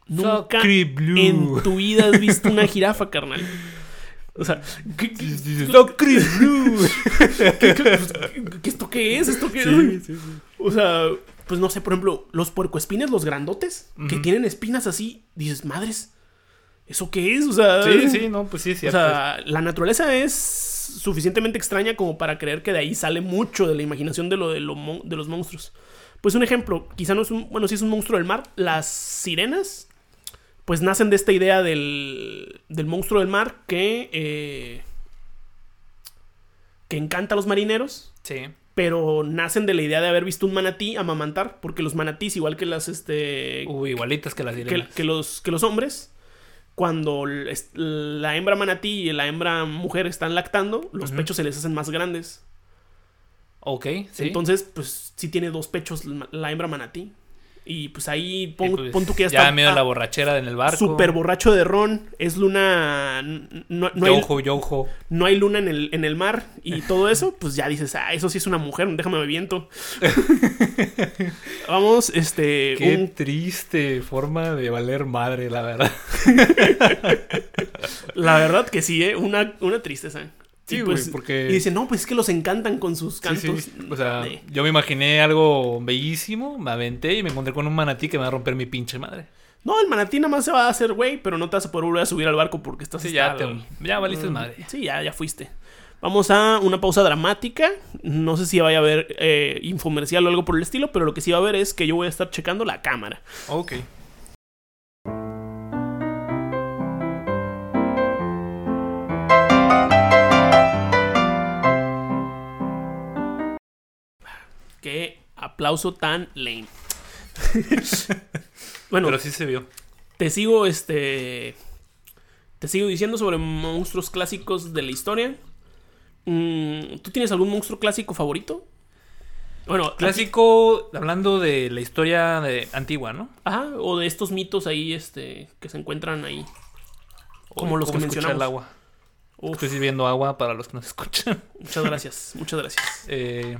Nunca en tu vida has visto una jirafa, carnal. O sea, ¿qué, qué- qué- ¿esto qué es? ¿Esto qué es? O sea, pues no sé, por ejemplo, los puercoespines, los grandotes, que tienen espinas así, dices, madres, ¿eso qué es? O sea, Sí, sí, no, pues sí, es o sea, la naturaleza es suficientemente extraña como para creer que de ahí sale mucho de la imaginación de, lo, de, lo mon- de los monstruos. Pues un ejemplo, quizá no es un, bueno, sí es un monstruo del mar, las sirenas, pues nacen de esta idea del, del monstruo del mar que, eh, que encanta a los marineros, sí. pero nacen de la idea de haber visto un manatí amamantar, porque los manatís, igual que las, este, Uy, igualitas que las que, sirenas. que los, que los hombres, cuando la hembra manatí y la hembra mujer están lactando, los pechos se les hacen más grandes. Ok, sí. Entonces, pues sí tiene dos pechos la hembra manatí. Y pues ahí pon, pues, pon tú que ya, ya está medio ah, la borrachera en el barco. súper borracho de ron. Es luna. No, no hay, Yojo, yojo. no hay luna en el, en el mar y todo eso. Pues ya dices, ah, eso sí es una mujer, déjame me viento. Vamos, este. Qué un- triste forma de valer madre, la verdad. la verdad que sí, ¿eh? Una, una tristeza. Sí, güey, pues, porque- Y dice, no, pues es que los encantan con sus cantos. sí. O sea, yo me imaginé algo bellísimo, me aventé y me encontré con un manatí que me va a romper mi pinche madre. No, el manatí nada más se va a hacer güey, pero no te vas a poder volver a subir al barco porque estás Sí, ya, te, ya valiste Mm, madre. Sí, ya, ya fuiste. Vamos a una pausa dramática. No sé si vaya a haber eh, infomercial o algo por el estilo, pero lo que sí va a haber es que yo voy a estar checando la cámara. Ok. Qué aplauso tan lame. bueno, Pero sí se vio. te sigo este. Te sigo diciendo sobre monstruos clásicos de la historia. Mm, ¿Tú tienes algún monstruo clásico favorito? Bueno, aquí- Clásico, hablando de la historia de, antigua, ¿no? Ajá, o de estos mitos ahí, este, que se encuentran ahí. Como los que ¿Cómo escuchar mencionamos. el agua. Uf, Estoy sirviendo agua para los que nos escuchan. muchas gracias, muchas gracias. Eh,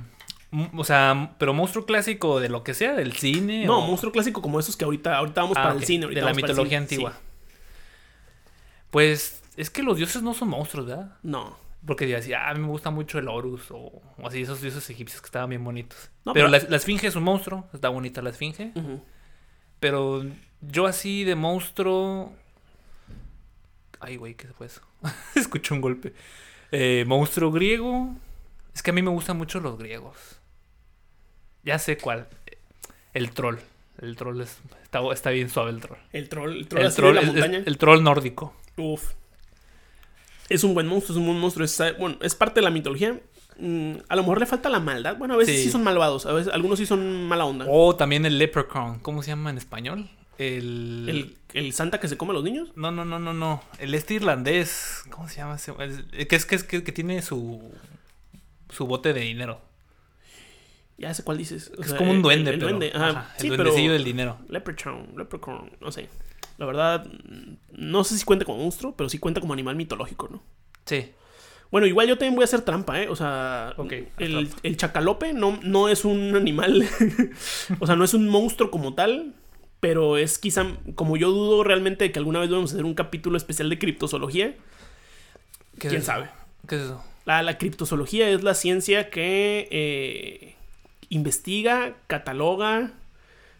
o sea, pero monstruo clásico de lo que sea, del cine. No, o- monstruo clásico como esos que ahorita, ahorita vamos Ah, para el cine. ahorita de la mitología antigua. sí. Pues es que los dioses no son monstruos, ¿verdad? No. Porque decía, ah, a mí me gusta mucho el Horus o, o así, esos dioses egipcios que estaban bien bonitos. No, pero pero- la, la esfinge es un monstruo, está bonita la esfinge. Pero yo así de monstruo... Ay, güey, ¿qué fue eso? Escuché un golpe. Eh, monstruo griego. Es que a mí me gustan mucho los griegos. Ya sé cuál. El troll. El troll es, está, está bien suave el troll. El troll, el troll, El así troll, de la es- montaña. el troll nórdico. Uf. Es un buen monstruo, es un buen monstruo. Es, bueno, es parte de la mitología. Mm, a lo mejor le falta la maldad. Bueno, a veces sí, Sí. son malvados, a veces algunos sí son mala onda. O también el leprechaun. ¿Cómo se llama en español? El... El, el santa que se come a los niños. No, no, no, no, no. El este irlandés. ¿Cómo se llama ese? El- que es que, es que, que tiene su... Su bote de dinero. Ya sé cuál dices. O Es sea, como un el- duende, el pero... duende, ajá. ajá, el Sí, pero duendecillo del dinero. Leprechaun, Leprechaun, no sé. La verdad, no sé si cuenta como monstruo, pero sí cuenta como animal mitológico, ¿no? Sí. Bueno, igual yo también voy a hacer trampa, ¿eh? O sea, el, el chacalope no, no es un animal, o sea, no es un monstruo como tal, pero es quizá, como yo dudo realmente de que alguna vez vamos a hacer un capítulo especial de criptozoología, ¿Qué es quién sabe. ¿Qué es eso? La, la criptozoología es la ciencia que eh, investiga, cataloga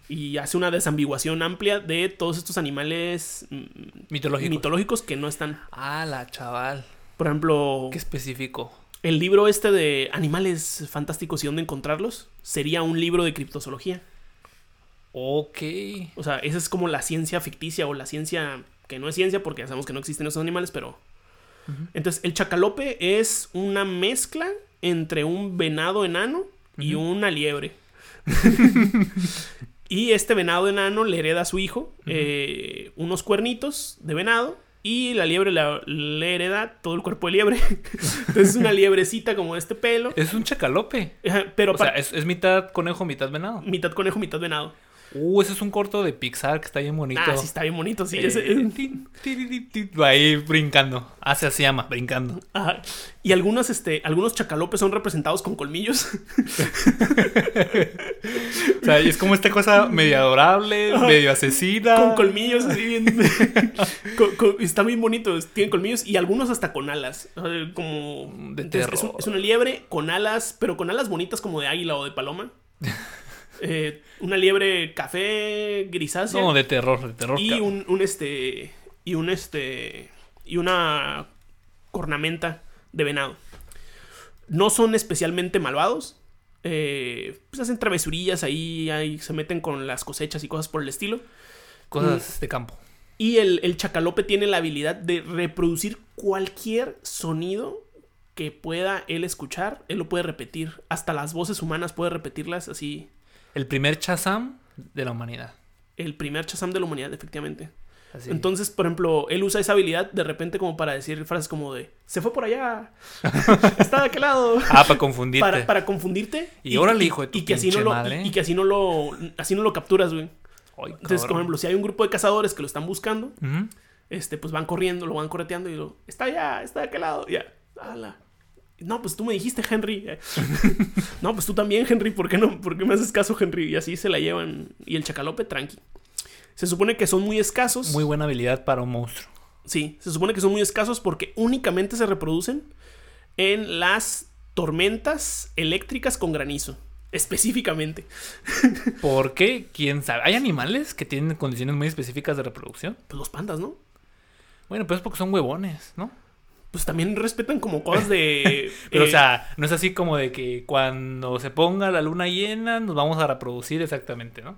y hace una desambiguación amplia de todos estos animales mm, Mitológico. mitológicos que no están. ah, la chaval. Por ejemplo, Qué específico. el libro este de animales fantásticos y dónde encontrarlos sería un libro de criptozoología. Ok. O sea, esa es como la ciencia ficticia o la ciencia que no es ciencia porque ya sabemos que no existen esos animales, pero... Entonces, el chacalope es una mezcla entre un venado enano y una liebre. y este venado enano le hereda a su hijo eh, unos cuernitos de venado y la liebre la- le hereda todo el cuerpo de liebre. Entonces es una liebrecita como este pelo. Es un chacalope. Pero O sea, es, es mitad conejo, mitad venado. mitad conejo, mitad venado. Uh, ese es un corto de Pixar que está bien bonito. Ah, sí, está bien bonito, sí. Eh, ese- tin, tin, ahí brincando. Ah, se se llama, brincando. Ajá. Y algunos, este, algunos chacalopes son representados con colmillos. O sea, y es como esta cosa medio adorable, medio asesina. con colmillos, así bien. con- con- está bien bonito. Tienen colmillos y algunos hasta con alas. Como. De entonces, es, un- terror. es una liebre con alas, pero con alas bonitas como de águila o de paloma. Eh, una liebre café grisácea. No, de terror, de terror. y un, un, este. y un este y una cornamenta de venado. No son especialmente malvados. eh, pues hacen travesurillas ahí, ahí se meten con las cosechas y cosas por el estilo. Cosas de campo. Y el, el chacalope tiene la habilidad de reproducir cualquier sonido que pueda él escuchar. Él lo puede repetir. Hasta las voces humanas puede repetirlas así. El primer Chazam de la humanidad. El primer chazam de la humanidad, efectivamente. Así. Entonces, por ejemplo, él usa esa habilidad de repente como para decir frases como de se fue por allá, está de aquel lado. ah, para confundirte. Para, para confundirte. Y órale, hijo de tu y que así no lo y que así no lo así no lo capturas, güey. Ay, Entonces, por ejemplo, si hay un grupo de cazadores que lo están buscando, este, pues van corriendo, lo van correteando y lo, está allá, está de aquel lado, ya, ala. No, pues tú me dijiste, Henry. no, pues tú también, Henry, ¿por qué no? ¿Por qué me haces caso, Henry? Y así se la llevan. Y el chacalope, tranqui. Se supone que son muy escasos. Muy buena habilidad para un monstruo. Sí, se supone que son muy escasos porque únicamente se reproducen en las tormentas eléctricas con granizo. Específicamente. ¿Por qué? ¿Quién sabe? ¿Hay animales que tienen condiciones muy específicas de reproducción? Pues los pandas, ¿no? Bueno, pues es porque son huevones, ¿no? Pues también respetan como cosas de. Pero, eh, o sea, no es así como de que cuando se ponga la luna llena nos vamos a reproducir exactamente, ¿no?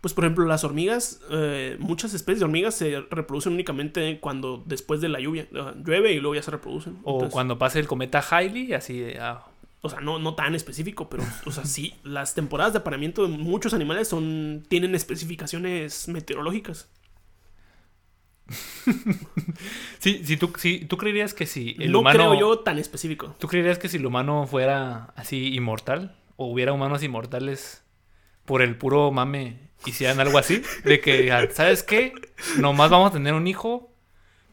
Pues por ejemplo, las hormigas, eh, muchas especies de hormigas se reproducen únicamente cuando después de la lluvia. Llueve y luego ya se reproducen. O Entonces, cuando pase el cometa Halley, así de... ah, O sea, no, no tan específico, pero, o sea, sí, las temporadas de apareamiento de muchos animales son, tienen especificaciones meteorológicas. Sí, sí, tú, sí, tú creerías que si el no humano... creo yo tan específico. ¿Tú creerías que si el humano fuera así inmortal? ¿O hubiera humanos inmortales por el puro mame hicieran algo así? De que, ¿sabes qué? Nomás vamos a tener un hijo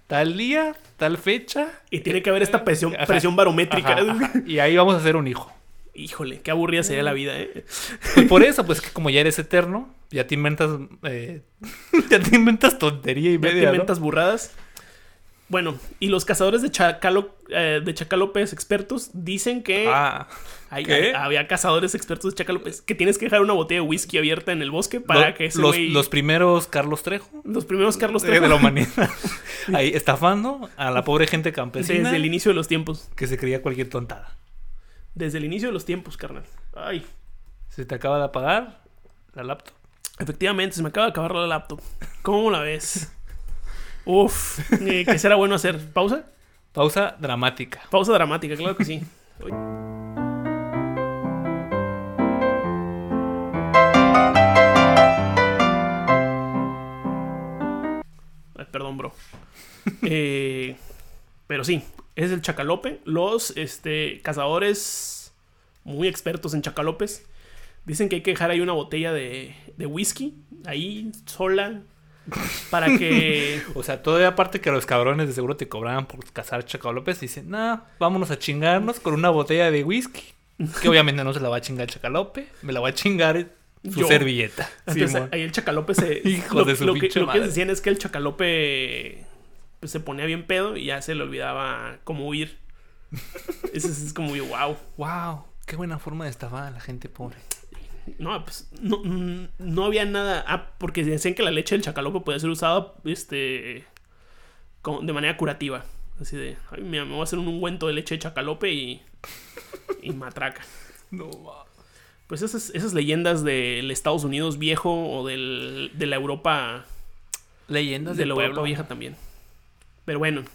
tal día, tal fecha. Y tiene que haber esta presión, Ajá. presión barométrica. Ajá, ajá, y ahí vamos a hacer un hijo. Híjole, qué aburrida sería la vida, ¿eh? Pues por eso, pues que como ya eres eterno, ya te inventas... eh, ya te inventas tontería y Ya te media, ¿no? inventas burradas. Bueno, y los cazadores de, chacalo, eh, de chacalopes expertos dicen que Ah, hay- ¿qué? hay- había cazadores expertos de chacalopes que tienes que dejar una botella de whisky abierta en el bosque para lo- que ese los, primeros Carlos Trejo los primeros Carlos de, Trejo de la humanidad. Ahí estafando a la pobre gente campesina desde el inicio de los tiempos. que se creía cualquier tontada. Desde el inicio de los tiempos, carnal. Ay, Se te acaba de apagar la laptop. efectivamente, se me acaba de acabar la laptop. ¿Cómo la ves? Uf, eh, ¿qué será bueno hacer? ¿Pausa? Pausa dramática. Pausa dramática, claro que sí. Ay, perdón, bro. Eh, pero sí, es el chacalope. Los este, cazadores muy expertos en chacalopes dicen que hay que dejar ahí una botella de, de whisky ahí sola para que O sea, todavía aparte que los cabrones de seguro te cobraban por cazar chacalopes, dicen, nah, vámonos a chingarnos con una botella de whisky. Que obviamente no se la va a chingar el chacalope, me la va a chingar su Yo. servilleta. Entonces, ahí el chacalope se. Hijos lo, de su lo que, lo que decían es que el chacalope pues, se ponía bien pedo y ya se le olvidaba cómo huir. Eso es, es como, wow. Wow, qué buena forma de estafar a la gente pobre. No, pues no, no había nada. Ah, porque decían que la leche del chacalope podía ser usada este, como de manera curativa. Así de, ay, mira, me voy a hacer un ungüento de leche de chacalope y, y matraca. No, va. Pues esas, esas leyendas del Estados Unidos viejo o del, de la Europa Leyendas de la pueblo. Europa vieja también. Pero bueno,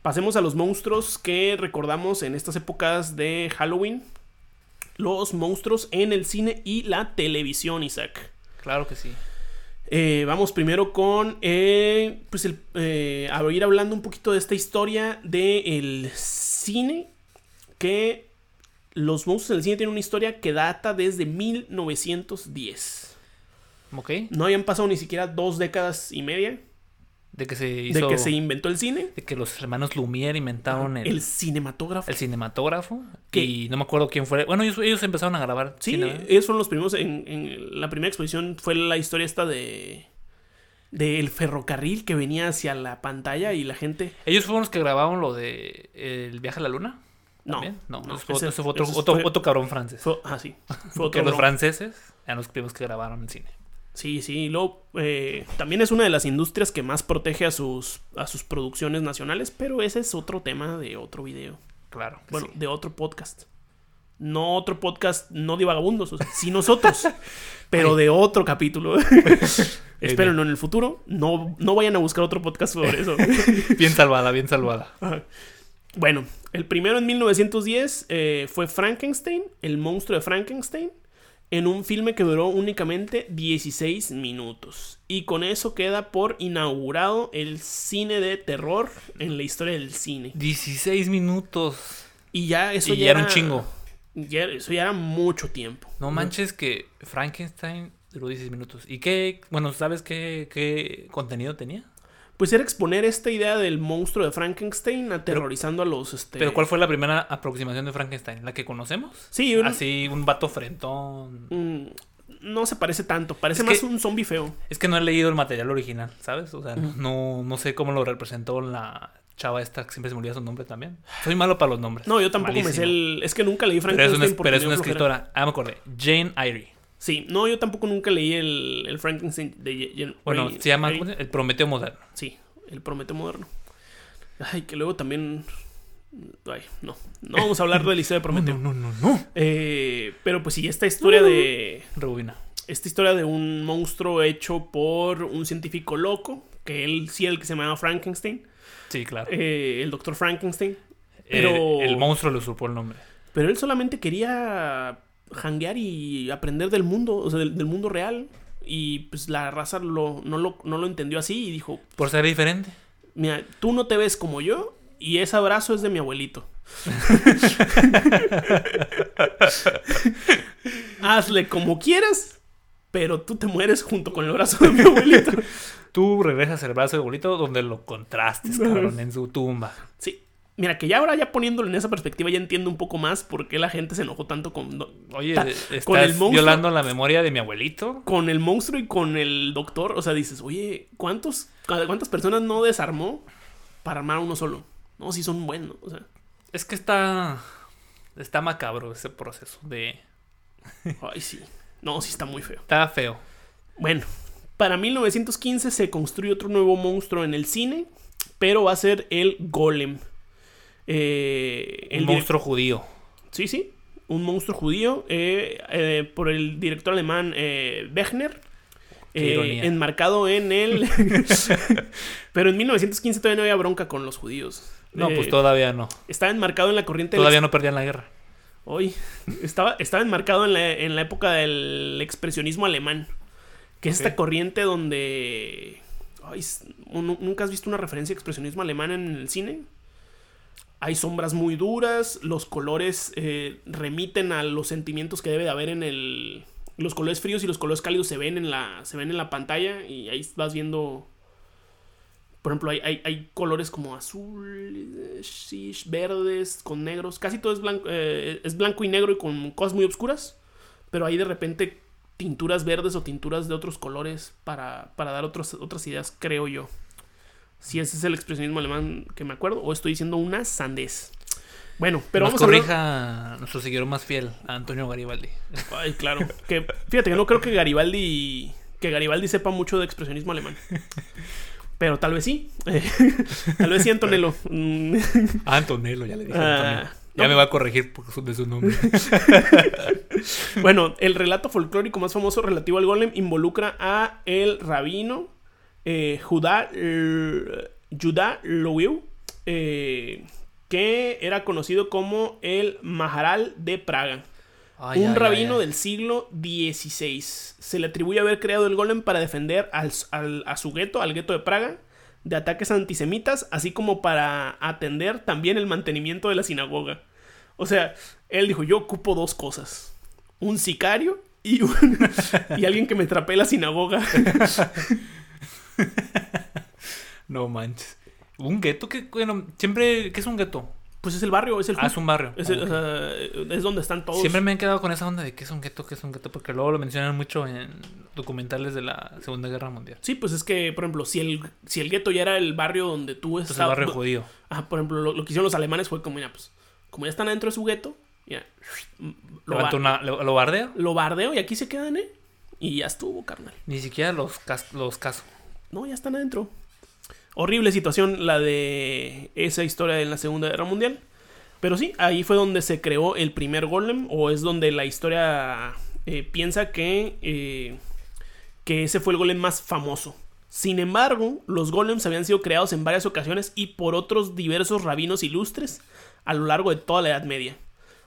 pasemos a los monstruos que recordamos en estas épocas de Halloween. Los monstruos en el cine y la televisión, Isaac. Claro que sí. Eh, vamos primero con, eh, pues, el, eh, a ir hablando un poquito de esta historia del cine. Que los monstruos en el cine tienen una historia que data desde 1910. Ok. No habían pasado ni siquiera dos décadas y media De que se hizo. de que se inventó el cine. de que los hermanos Lumière inventaron el, El cinematógrafo. el cinematógrafo. Y no me acuerdo quién fue. Bueno, ellos, ellos empezaron a grabar. Sí, cine, ellos fueron los primeros. En, en la primera exposición fue la historia esta de. del ferrocarril que venía hacia la pantalla y la gente. Ellos fueron los que grabaron lo de El viaje a la luna. No, ¿También? No, no, ese fue, ese- ese fue otro, otro, fue- otro cabrón francés. Fue, ah, sí. Fue otro los franceses eran los primeros que grabaron en cine. Sí, sí. Luego, eh, también es una de las industrias que más protege a sus, a sus producciones nacionales, pero ese es otro tema de otro video. Claro. Bueno, sí. de otro podcast. No otro podcast, no de vagabundos, o sea, sí nosotros, pero de otro capítulo. Espérenlo en el futuro. No, no vayan a buscar otro podcast sobre eso. Bien salvada, bien salvada. Ajá. Bueno, el primero en 1910 eh, fue Frankenstein, el monstruo de Frankenstein, en un filme que duró únicamente 16 minutos. Y con eso queda por inaugurado el cine de terror en la historia del cine. 16 minutos. Y ya eso y ya ya era un chingo. ya- eso ya era mucho tiempo. No manches que Frankenstein duró 16 minutos. ¿Y qué? Bueno, ¿sabes qué, qué contenido tenía? Pues era exponer esta idea del monstruo de Frankenstein aterrorizando a los... Este... Pero ¿cuál fue la primera aproximación de Frankenstein? ¿La que conocemos? Sí, un- Así, un vato frentón. Mm, no se parece tanto, parece Es más que- un zombie feo. Es que no he leído el material original, ¿sabes? O sea, no, no sé cómo lo representó la chava esta, que siempre se me olvida su nombre también. Soy malo para los nombres. No, yo tampoco me sé Malísimo. el... Es que nunca leí Pero es Frankenstein una, pero es una escritora. Ah, me acordé. Jane Eyre. Sí, no, yo tampoco nunca leí el, el Frankenstein de Bueno, Ray- se llama. El Prometeo Moderno. Sí, el Prometeo Moderno. Ay, que luego también... Ay, no. No vamos a hablar de la historia de Prometeo. no, no, no. Eh, pero pues sí, esta historia de... Rebobina. Esta historia de un monstruo hecho por un científico loco, que él sí el que se llamaba Frankenstein, Sí, claro. eh, el doctor Frankenstein. El- pero- el, monstruo le usurpó el nombre. Pero él solamente quería janguear y aprender del mundo, o sea, del, del mundo real. Y pues la raza lo, no, lo, no lo entendió así y dijo, Por ser diferente. mira, tú no te ves como yo y ese abrazo es de mi abuelito. Hazle como quieras, pero tú te mueres junto con el brazo de mi abuelito. Tú regresas el brazo de bolito donde lo contrastes, cabrón, en su tumba. Sí. Mira, que ya ahora ya poniéndolo en esa perspectiva ya entiendo un poco más por qué la gente se enojó tanto con, Oye, Ta- estás con el monstruo- violando la memoria de mi abuelito. con el monstruo y con el doctor. O sea, dices, oye, ¿cuántos, ¿cuántas personas no desarmó para armar uno solo? No, si son buenos. O sea, Es que está. Está macabro ese proceso de. ay, sí. No, sí está muy feo. Está feo. Bueno, para 1915 se construye otro nuevo monstruo en el cine, pero va a ser el Golem. Eh, El direc- monstruo judío. Sí, sí. Un monstruo judío eh, eh, por el director alemán eh, Wegner. Enmarcado en el... Pero en 1915 todavía no había bronca con los judíos. No, pues todavía no. Estaba enmarcado en la corriente... Todavía no perdían la guerra. Hoy estaba, estaba enmarcado en la, en la época del expresionismo alemán. Que es esta corriente donde. ay, s- ¿nu- ¿Nunca has visto una referencia a expresionismo alemán en el cine? Hay sombras muy duras, los colores eh, remiten a los sentimientos que debe de haber en el. Los colores fríos y los colores cálidos se ven en la, se ven en la pantalla y ahí vas viendo. Por ejemplo, hay, hay, colores como azul, verdes, con negros. Casi todo es blanco, eh, es blanco y negro y con cosas muy oscuras. Pero hay de repente tinturas verdes o tinturas de otros colores para, para dar otras ideas, creo yo. Si ese es el expresionismo alemán que me acuerdo, o estoy diciendo una sandez. Bueno, pero Nos vamos a hablar- corrija nuestro seguidor más fiel, Antonio Garibaldi. Ay, claro. Que, fíjate que no creo que Garibaldi. Que Garibaldi sepa mucho de expresionismo alemán. Pero tal vez sí. tal vez sí, Antonello. Antonello, ya le dije. Ah. Ya no. me va a corregir por su, de su nombre. bueno, el relato folclórico más famoso relativo al golem involucra a el rabino eh, Judá L- Judá Lowiu, eh, que era conocido como el Maharal de Praga. Ay, un ay, rabino ay. del siglo XVI. Se le atribuye haber creado el golem para defender al- al- a su gueto, al gueto de Praga, de ataques antisemitas, así como para atender también el mantenimiento de la sinagoga. O sea, él dijo, yo ocupo dos cosas. Un sicario y, un- y alguien que me trapee la sinagoga. No manches. Un gueto que, bueno, siempre. ¿Qué es un gueto? Pues es el barrio, es el... Ah, es un barrio. es, el- Ok. o sea, es donde están todos. Siempre me han quedado con esa onda de qué es un gueto, qué es un gueto, porque luego lo mencionan mucho en documentales de la Segunda Guerra Mundial. Sí, pues es que, por ejemplo, si el, si el gueto ya era el barrio donde tú Entonces el estabas... barrio judío. Ah, por ejemplo, lo, lo que hicieron los alemanes fue como, mira, pues, como ya están adentro de su gueto, ya, lo, ba- una, lo, lo bardea. lo bardeo y aquí se quedan, ¿eh? y ya estuvo, carnal. Ni siquiera los, cas- los caso. No, ya están adentro. Horrible situación la de esa historia en la Segunda Guerra Mundial. Pero sí, ahí fue donde se creó el primer golem, o es donde la historia eh, piensa que, eh, que ese fue el golem más famoso. Sin embargo, los golems habían sido creados en varias ocasiones y por otros diversos rabinos ilustres a lo largo de toda la Edad Media.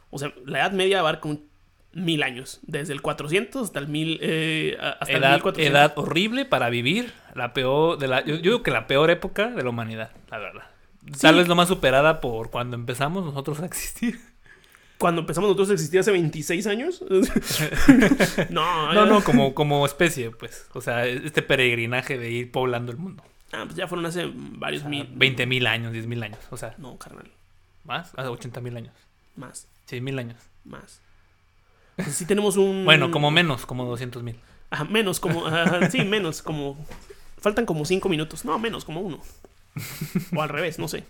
O sea, la Edad Media abarca un mil años, desde el 400 hasta el, mil, eh, hasta el Edad, 1400. edad horrible para vivir. La peor de la, yo, yo digo que la peor época de la humanidad, la verdad. Tal vez lo más superada por cuando empezamos nosotros a existir. Cuando empezamos nosotros a existir hace 26 años. no, No, como, como especie, pues. O sea, este peregrinaje de ir poblando el mundo. Ah, pues ya fueron hace varios mil. 20 mil años, 10 mil años. O sea, No, carnal. más, hace 80 mil años. Más, 6 mil años. más. Sí tenemos un. Bueno, como menos, como 200 mil. Ajá, menos, como. ajá, sí, menos, como. Faltan como 5 minutos. No, menos, como uno. o al revés, no sé.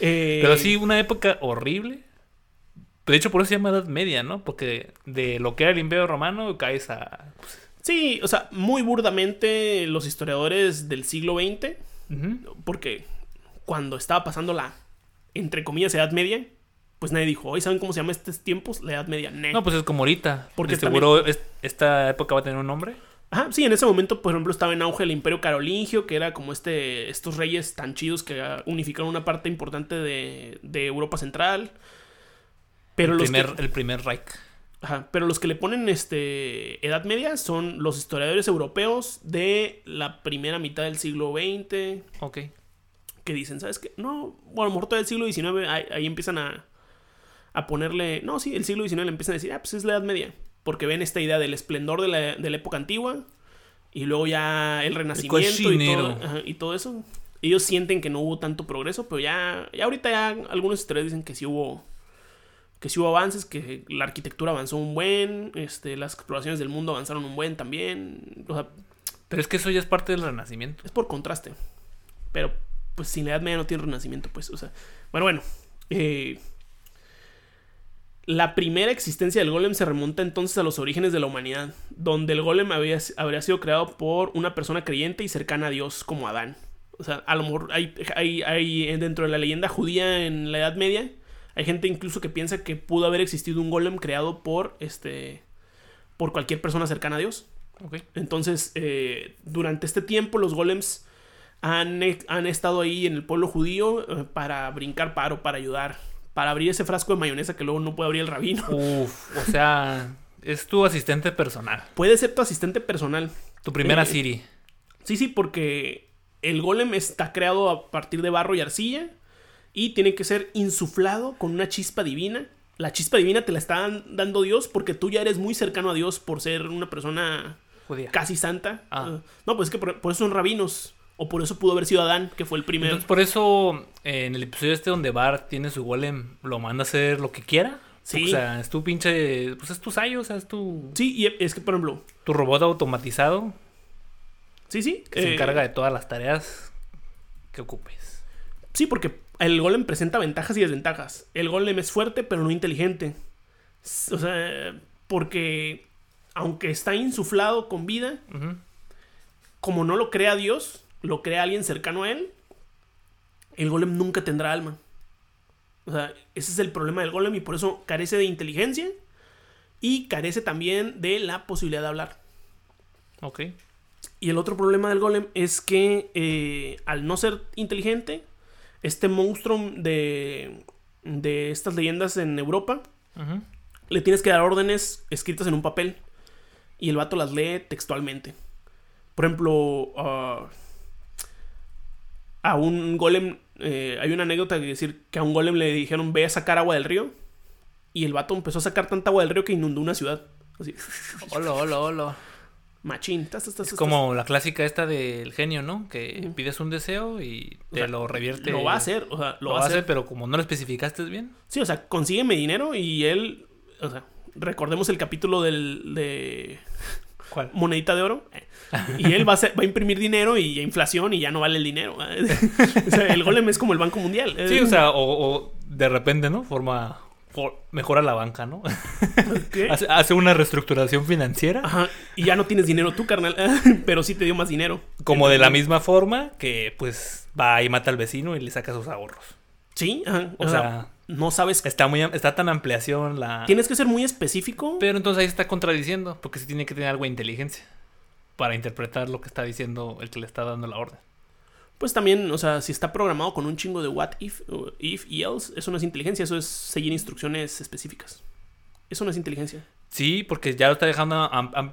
Eh, Pero sí, una época horrible. De hecho, por eso se llama Edad Media, ¿no? Porque de lo que era el Imperio Romano caes a... pues, Sí, o sea, muy burdamente los historiadores del siglo XX. Porque cuando estaba pasando la. Entre comillas, Edad Media. Pues nadie dijo, hoy saben cómo se llama estos tiempos, la Edad Media. No, pues es como ahorita. Porque seguro es- esta época va a tener un nombre. Ajá, sí, en ese momento, por ejemplo, estaba en auge el Imperio Carolingio, que era como este, estos reyes tan chidos que unificaron una parte importante de, de Europa Central. Pero el, los, primer, que, el primer Reich. ajá, pero los que le ponen este, Edad Media son los historiadores europeos de la primera mitad del siglo XX, Ok. que dicen, ¿sabes qué? No, bueno, a lo mejor todo el siglo XIX, ahí, ahí empiezan a, a ponerle, no, sí, el siglo XIX le empiezan a decir, ah, pues es la Edad Media, porque ven esta idea del esplendor de la, de la época antigua y luego ya el renacimiento y cochinero. todo, ajá, y todo eso. Ellos sienten que no hubo tanto progreso, pero ya, ya ahorita ya algunos historiadores dicen que sí hubo que sí hubo avances, que la arquitectura avanzó un buen, este, las exploraciones del mundo avanzaron un buen también, o sea, Pero es que eso ya es parte del Renacimiento. es por contraste. Pero, pues, sin la Edad Media no tiene renacimiento, pues. O sea, bueno, bueno. eh, la primera existencia del golem se remonta entonces a los orígenes de la humanidad, donde el golem había, habría sido creado por una persona creyente y cercana a Dios como Adán. O sea, a lo mejor hay, hay, hay dentro de la leyenda judía en la Edad Media, hay gente incluso que piensa que pudo haber existido un golem creado por este por cualquier persona cercana a Dios. Entonces, eh, durante este tiempo, los golems han, han estado ahí en el pueblo judío eh, para brincar paro, para ayudar, para abrir ese frasco de mayonesa que luego no puede abrir el rabino. Uf, o sea, es tu asistente personal. Puede ser tu asistente personal. Tu primera Eh, Siri. Sí, sí, porque el golem está creado a partir de barro y arcilla y tiene que ser insuflado con una chispa divina. La chispa divina te la está dando Dios porque tú ya eres muy cercano a Dios por ser una persona Judía. casi santa. Ah. Uh, no, pues es que por, por eso son rabinos. O por eso pudo haber sido Adán, que fue el primer. Entonces, por eso, eh, en el episodio este donde Bart tiene su golem, lo manda a hacer lo que quiera. Sí. O sea, es tu pinche. Pues es tu sayo, o sea, es tu, Sí, y es que, por ejemplo, tu robot automatizado sí, sí. que se eh, encarga de todas las tareas que ocupes. Sí, porque el golem presenta ventajas y desventajas. El golem es fuerte, pero no inteligente. O sea, porque aunque está insuflado con vida, como no lo crea Dios, lo crea alguien cercano a él, el golem nunca tendrá alma. O sea, ese es el problema del golem y por eso carece de inteligencia y carece también de la posibilidad de hablar. Ok. Y el otro problema del golem es que eh, al no ser inteligente, este monstruo de, de estas leyendas en Europa, le tienes que dar órdenes escritas en un papel y el vato las lee textualmente. Por ejemplo, ah, a un golem, eh, hay una anécdota que decir que a un golem le dijeron ve a sacar agua del río y el vato empezó a sacar tanta agua del río que inundó una ciudad. Así, Hola, hola, hola. machín. tas, tas, tas, Es tas, como la clásica esta del genio, ¿no? Que pides un deseo y O te sea, lo revierte. Lo va a hacer, o sea, Lo, va a hacer, pero como no lo especificaste bien. Sí, o sea, consígueme dinero y él, o sea, recordemos el capítulo del, de ¿Cuál? monedita de oro. Y él va a, hacer- va a imprimir dinero y inflación y ya no vale el dinero. O sea, el golem es como el Banco Mundial. Sí, o sea, o, o de repente, ¿no? Forma, for- mejora la banca, ¿no? ¿Qué? hace, hace una reestructuración financiera. Ajá, y ya no tienes dinero tú, carnal, pero sí te dio más dinero. Como de la misma forma que, pues, va y mata al vecino y le saca sus ahorros. Sí, ajá, O sea, no sabes. está muy está tan ampliación la. Tienes que ser muy específico. Pero entonces ahí está contradiciendo, porque sí tiene que tener algo de inteligencia para interpretar lo que está diciendo el que le está dando la orden. Pues también, o sea, si está programado con un chingo de what if, if y else, eso no es inteligencia, eso es seguir instrucciones específicas. Eso no es inteligencia. Sí, porque ya lo está dejando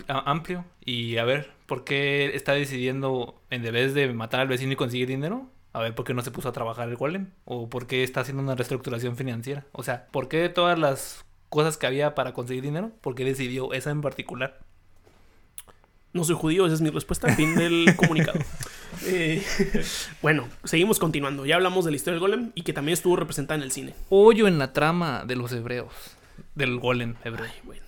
amplio. Y a ver, ¿por qué está decidiendo en vez de matar al vecino y conseguir dinero? A ver, ¿por qué no se puso a trabajar el golem? ¿O por qué está haciendo una reestructuración financiera? O sea, ¿por qué de todas las cosas que había para conseguir dinero? ¿Por qué decidió esa en particular? No soy judío, esa es mi respuesta. Fin del comunicado. Eh, bueno, seguimos continuando. Ya hablamos de la historia del golem y que también estuvo representada en el cine. Hoyo en la trama de los hebreos. Del golem hebreo. Ay, bueno.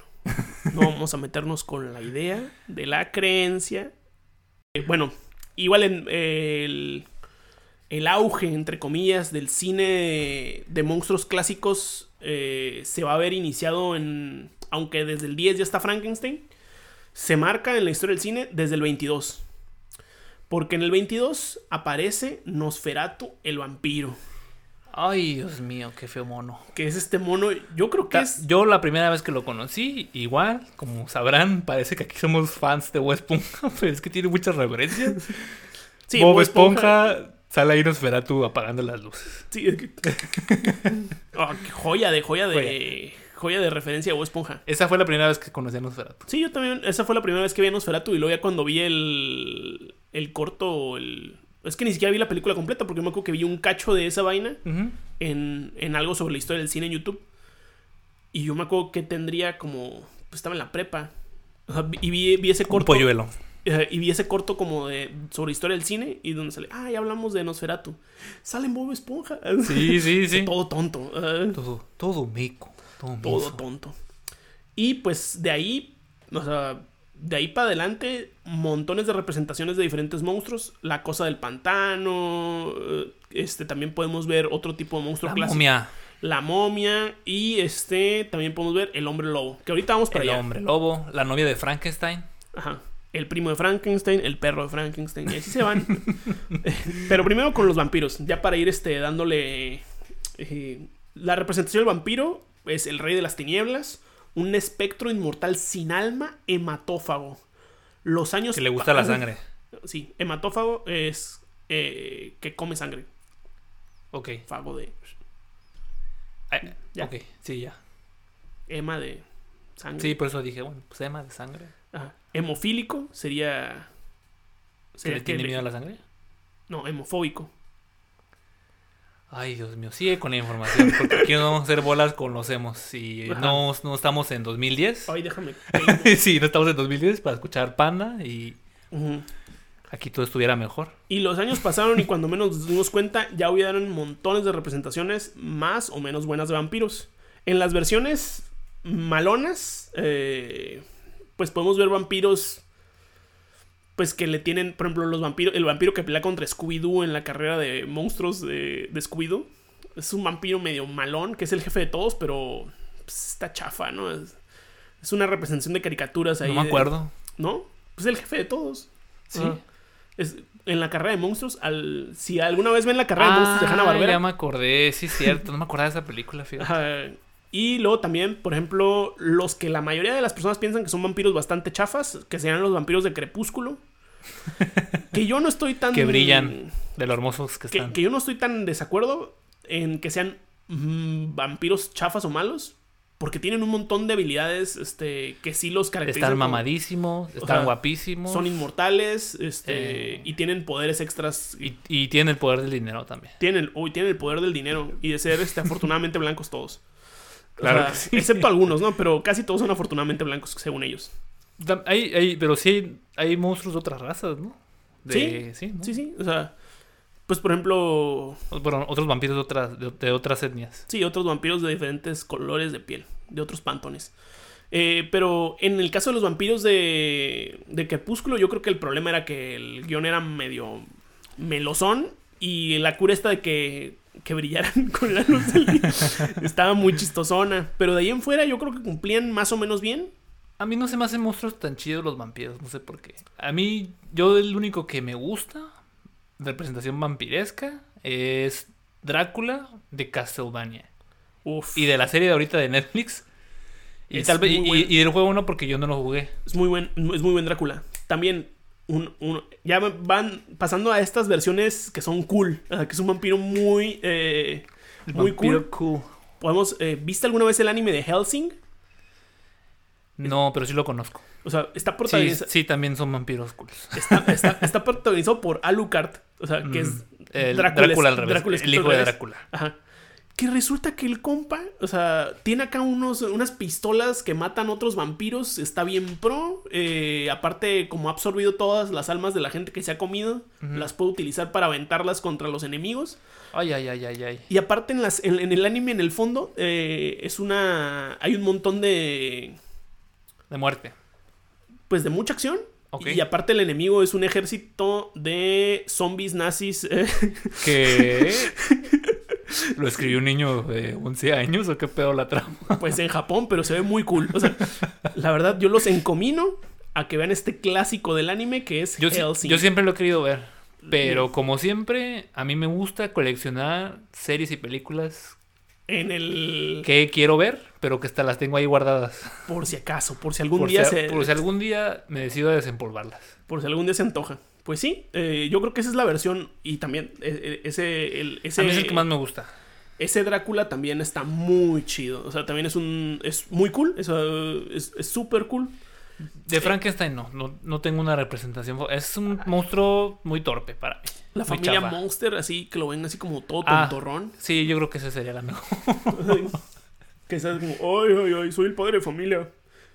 No vamos a meternos con la idea de la creencia. Eh, bueno, igual en eh, el, el auge, entre comillas, del cine de monstruos clásicos eh, se va a ver iniciado en... Aunque desde el 10 ya está Frankenstein, se marca en la historia del cine desde el 22. Porque en el 22 aparece Nosferatu el vampiro. Ay, Dios mío, qué feo mono. Que es este mono, yo creo que Ta- es... Yo la primera vez que lo conocí, igual, como sabrán, parece que aquí somos fans de Bob Esponja, pero es que tiene muchas referencias. Sí, Bob Bob Esponja, sale ahí Nosferatu apagando las luces. Sí, es que... Ah, qué joya de joya de joya de referencia de Bob Esponja. Esa fue la primera vez que conocí a Nosferatu. Sí, yo también, esa fue la primera vez que vi a Nosferatu y luego ya cuando vi el el corto, el es que ni siquiera vi la película completa porque me acuerdo que vi un cacho de esa vaina en, en algo sobre la historia del cine en YouTube. Y yo me acuerdo que tendría como pues estaba en la prepa. O sea, vi- y vi, vi ese Un corto polluelo. Eh, y vi ese corto como de sobre historia del cine y donde sale, ah, ya hablamos de Nosferatu. Sale en Bob Esponja. Sí, sí, sí. Todo tonto. ah. Todo, todo mico. Todo, todo tonto. Y pues de ahí, o sea, de ahí para adelante, montones de representaciones de diferentes monstruos. La cosa del pantano. eh, Este, también podemos ver otro tipo de monstruo La clásico. momia, La momia. Y este, también podemos ver el hombre lobo. Que ahorita vamos para el allá. hombre lobo, la novia de Frankenstein. Ajá. El primo de Frankenstein, el perro de Frankenstein, y así se van. Pero primero con los vampiros, ya para ir este, dándole... eh, la representación del vampiro es el rey de las tinieblas, un espectro inmortal sin alma, hematófago. Los años... Que le gusta la sangre. Sí, hematófago es eh, que come sangre. Ok. Fago de... Ay, Ya. Ok, sí, ya. Ema de sangre. Sí, por eso dije, bueno, pues tema de sangre. Ajá. Hemofílico sería... ¿Que sería le tiene que- miedo a la sangre? No, hemofóbico. Ay, Dios mío, sigue con la información. Porque aquí nos vamos a hacer bolas con los hemos. Y no, no estamos en 2010. Ay, déjame. sí, no estamos en 2010 para escuchar Panda y aquí todo estuviera mejor. Y los años pasaron y cuando menos nos dimos cuenta ya hubieran montones de representaciones más o menos buenas de vampiros. En las versiones malonas, eh, pues podemos ver vampiros, pues que le tienen, por ejemplo, los vampiros, el vampiro que pelea contra Scooby-Doo en la carrera de monstruos de, de Scooby-Doo. Es un vampiro medio malón, que es el jefe de todos, pero pues, está chafa, ¿no? Es, es una representación de caricaturas ahí. No me de- acuerdo. ¿No? Pues el jefe de todos. Sí. Ajá. Es, en la carrera de monstruos, al, si alguna vez ven la carrera de monstruos de Hanna Ah, Barbera. ya me acordé, sí, cierto. No me acordaba de esa película, fíjate. Y luego también, por ejemplo, los que la mayoría de las personas piensan que son vampiros bastante chafas, que serían los vampiros de Crepúsculo. que yo no estoy tan. Que brillan. De lo hermosos que Que, están. que yo no estoy tan desacuerdo en que sean mm, vampiros chafas o malos. Porque tienen un montón de habilidades este, que sí los caracterizan. Están mamadísimos, están sea, guapísimos. Son inmortales este, Eh. y tienen poderes extras. y, y tienen el poder del dinero también. tienen, uy, tienen el poder del dinero y de ser este, afortunadamente blancos todos. O Claro sea, sí. Excepto algunos, ¿no? Pero casi todos son afortunadamente blancos, según ellos. Hay, hay, pero sí hay, hay monstruos de otras razas, ¿no? De, sí, ¿no? Sí, sí. O sea, pues por ejemplo, Bueno, otros vampiros de otras, de, de otras etnias. sí, otros vampiros de diferentes colores de piel, de otros pantones. Eh, pero en el caso de los vampiros de, de Crepúsculo, yo creo que el problema era que el guion era medio melosón y la cura esta de que que brillaran con la luz del día. Estaba muy chistosona. Pero de ahí en fuera yo creo que cumplían más o menos bien. A mí no se me hacen monstruos tan chidos los vampiros, no sé por qué. A mí, yo el único que me gusta, representación vampiresca, es Drácula de Castlevania. Uf. Y de la serie de ahorita de Netflix. Y, Es tal vez, y, y del juego no, porque yo no lo jugué. Es muy buen, es muy buen Drácula. También, un, un- ya van pasando a estas versiones que son cool. o sea, que es un vampiro muy, eh, muy Vampiro cool. Podemos, eh, ¿Viste alguna vez el anime de Helsing? No, pero sí lo conozco. O sea, está protagonizado, sí, también son vampiros cools. está, está- está protagonizado por Alucard. O sea, que es Mm, el Drácula, Drácula, es- al revés. Drácula el hijo de. Drácula. Ajá. Que resulta que el compa, o sea, tiene acá unos, unas pistolas que matan otros vampiros, está bien pro. eh, aparte, como ha absorbido todas las almas de la gente que se ha comido, las puede utilizar para aventarlas contra los enemigos. Ay, ay, ay, ay, ay. Y aparte, en, las, en, en el anime, en el fondo, eh, es una. Hay un montón de. De muerte. Pues de mucha acción. Y aparte, el enemigo es un ejército de zombies nazis. eh, Que. ¿Lo escribió un niño de 11 años o qué pedo la trama? pues en Japón, pero se ve muy cool. O sea, la verdad, yo los encomino a que vean este clásico del anime que es Yo, Hellsing. yo siempre lo he querido ver. Pero como siempre, a mí me gusta coleccionar series y películas En el. que quiero ver, pero que hasta las tengo ahí guardadas. Por si acaso, por si algún Por, día si, se. por si algún día me decido a desempolvarlas. por si algún día se antoja. Pues sí, eh, yo creo que esa es la versión. Y también eh, eh, ese. El, ese, a mí es el que más me gusta. ese Drácula también está muy chido. O sea, también es un. Es muy cool. Es uh, es es súper cool. De Frankenstein no, no, no tengo una representación. Es un monstruo muy torpe para mí. La familia. Monster, así que lo ven así como todo Ah. tontorrón. Sí, yo creo que ese sería la mejor. que sabes como, ay, ay, ay, soy el padre de familia.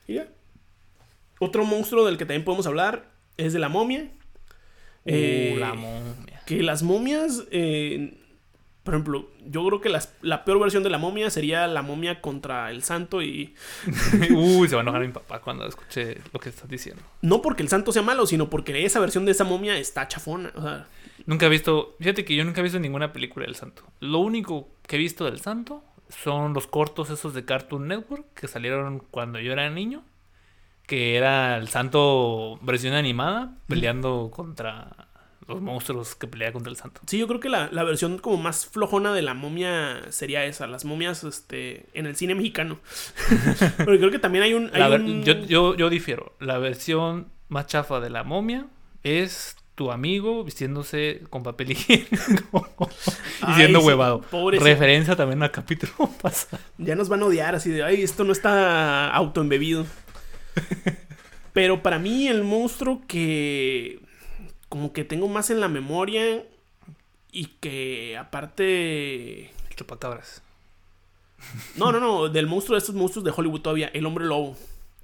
Y ya. Otro monstruo del que también podemos hablar es de la momia. Eh, Uh, la momia. que las momias, eh, por ejemplo, yo creo que las- la peor versión de la momia sería la momia contra el santo y Uy, se va a enojar mi papá cuando escuche lo que estás diciendo. no porque el santo sea malo, sino porque esa versión de esa momia está chafona. O sea, Nunca he visto, fíjate que yo nunca he visto ninguna película del santo. Lo único que he visto del santo son los cortos esos de Cartoon Network que salieron cuando yo era niño. Que era el santo versión animada peleando contra los monstruos que pelea contra el santo. sí, yo creo que la, la versión como más flojona de la momia sería esa, las momias este, en el cine mexicano. Porque creo que también hay un... hay La ver- un- yo, yo, yo difiero. La versión más chafa de la momia es tu amigo vistiéndose con papel higiénico y siendo sí, huevado. pobrecito. Referencia también al capítulo pasado. Ya nos van a odiar así de, ay, esto no está autoembebido. Pero para mí el monstruo que como que tengo más en la memoria y que aparte... El chupacabras. No, no, no, del monstruo de estos monstruos de Hollywood todavía, el hombre lobo.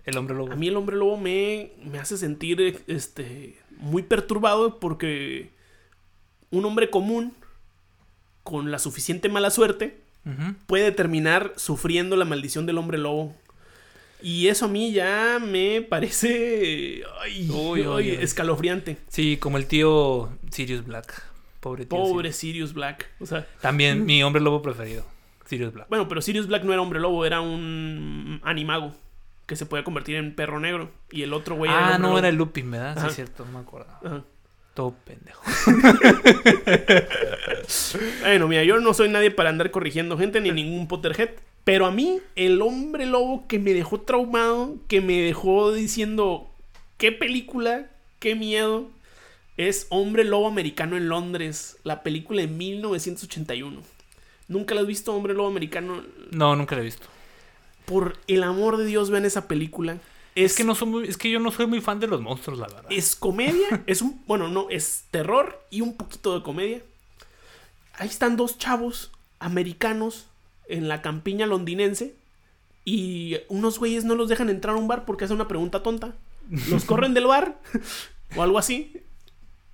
El hombre lobo. A mí el hombre lobo me, me hace sentir este, muy perturbado porque un hombre común con la suficiente mala suerte puede terminar sufriendo la maldición del hombre lobo. Y eso a mí ya me parece ay, Uy, uy, uy. escalofriante. Sí, como el tío Sirius Black. Pobre tío. Pobre Sirius. Sirius Black. O sea, También mi hombre lobo preferido. Sirius Black. bueno, pero Sirius Black no era hombre lobo, era un animago que se podía convertir en perro negro. Y el otro güey ah, hombre no, lobo. era el Lupin, ¿verdad? Sí, es cierto, no me acuerdo. Ajá. Todo pendejo. Bueno, mira, yo no soy nadie para andar corrigiendo gente ni ningún Potterhead. Pero a mí, el hombre lobo que me dejó traumado, que me dejó diciendo, qué película, qué miedo, es Hombre Lobo Americano en Londres, la película de 1981. ¿Nunca la has visto, Hombre Lobo Americano? No, nunca lo he visto. Por el amor de Dios, vean esa película. Es que no soy muy, es que yo no soy muy fan de los monstruos, la verdad. Es comedia, es un, bueno, no, es terror y un poquito de comedia. Ahí están dos chavos americanos en la campiña londinense y unos güeyes no los dejan entrar a un bar porque hacen una pregunta tonta. Los corren del bar o algo así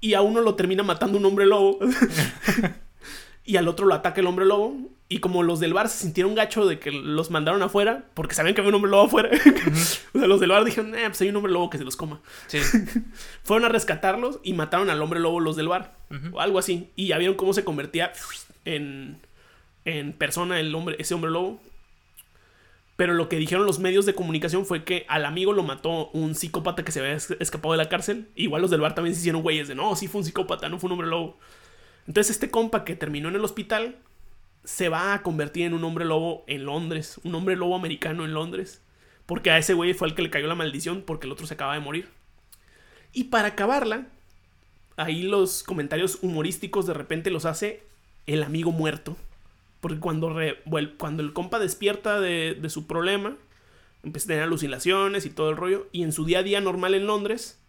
y a uno lo termina matando un hombre lobo y al otro lo ataca el hombre lobo y como los del bar se sintieron gacho de que los mandaron afuera porque sabían que había un hombre lobo afuera. o sea, los del bar dijeron, eh, pues hay un hombre lobo que se los coma. Sí. Fueron a rescatarlos y mataron al hombre lobo los del bar. O algo así. Y ya vieron cómo se convertía en, en persona el hombre, ese hombre lobo. Pero lo que dijeron los medios de comunicación fue que al amigo lo mató un psicópata que se había escapado de la cárcel. Igual los del bar también se hicieron güeyes de no, sí fue un psicópata, no fue un hombre lobo. Entonces este compa que terminó en el hospital se va a convertir en un hombre lobo en Londres, un hombre lobo americano en Londres. Porque a ese güey fue el que le cayó la maldición porque el otro se acaba de morir. Y para acabarla, ahí los comentarios humorísticos de repente los hace el amigo muerto. Porque cuando, cuando el compa despierta de, de su problema, empieza a tener alucinaciones y todo el rollo. Y en su día a día normal en Londres,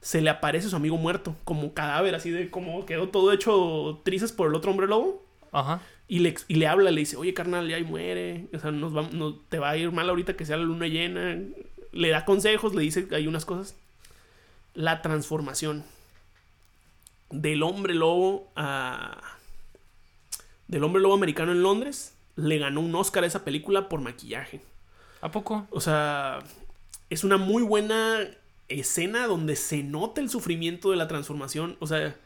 se le aparece su amigo muerto, como cadáver, así de como quedó todo hecho trizas por el otro hombre lobo. Ajá. Y le, y le habla, le dice, oye carnal, ya ahí muere. O sea, nos va, te va a ir mal ahorita que sea la luna llena. Le da consejos, le dice hay unas cosas. La transformación del hombre lobo a... Del hombre lobo americano en Londres. Le ganó un Oscar a esa película por maquillaje. ¿A poco? O sea, es una muy buena escena donde se nota el sufrimiento de la transformación. O sea,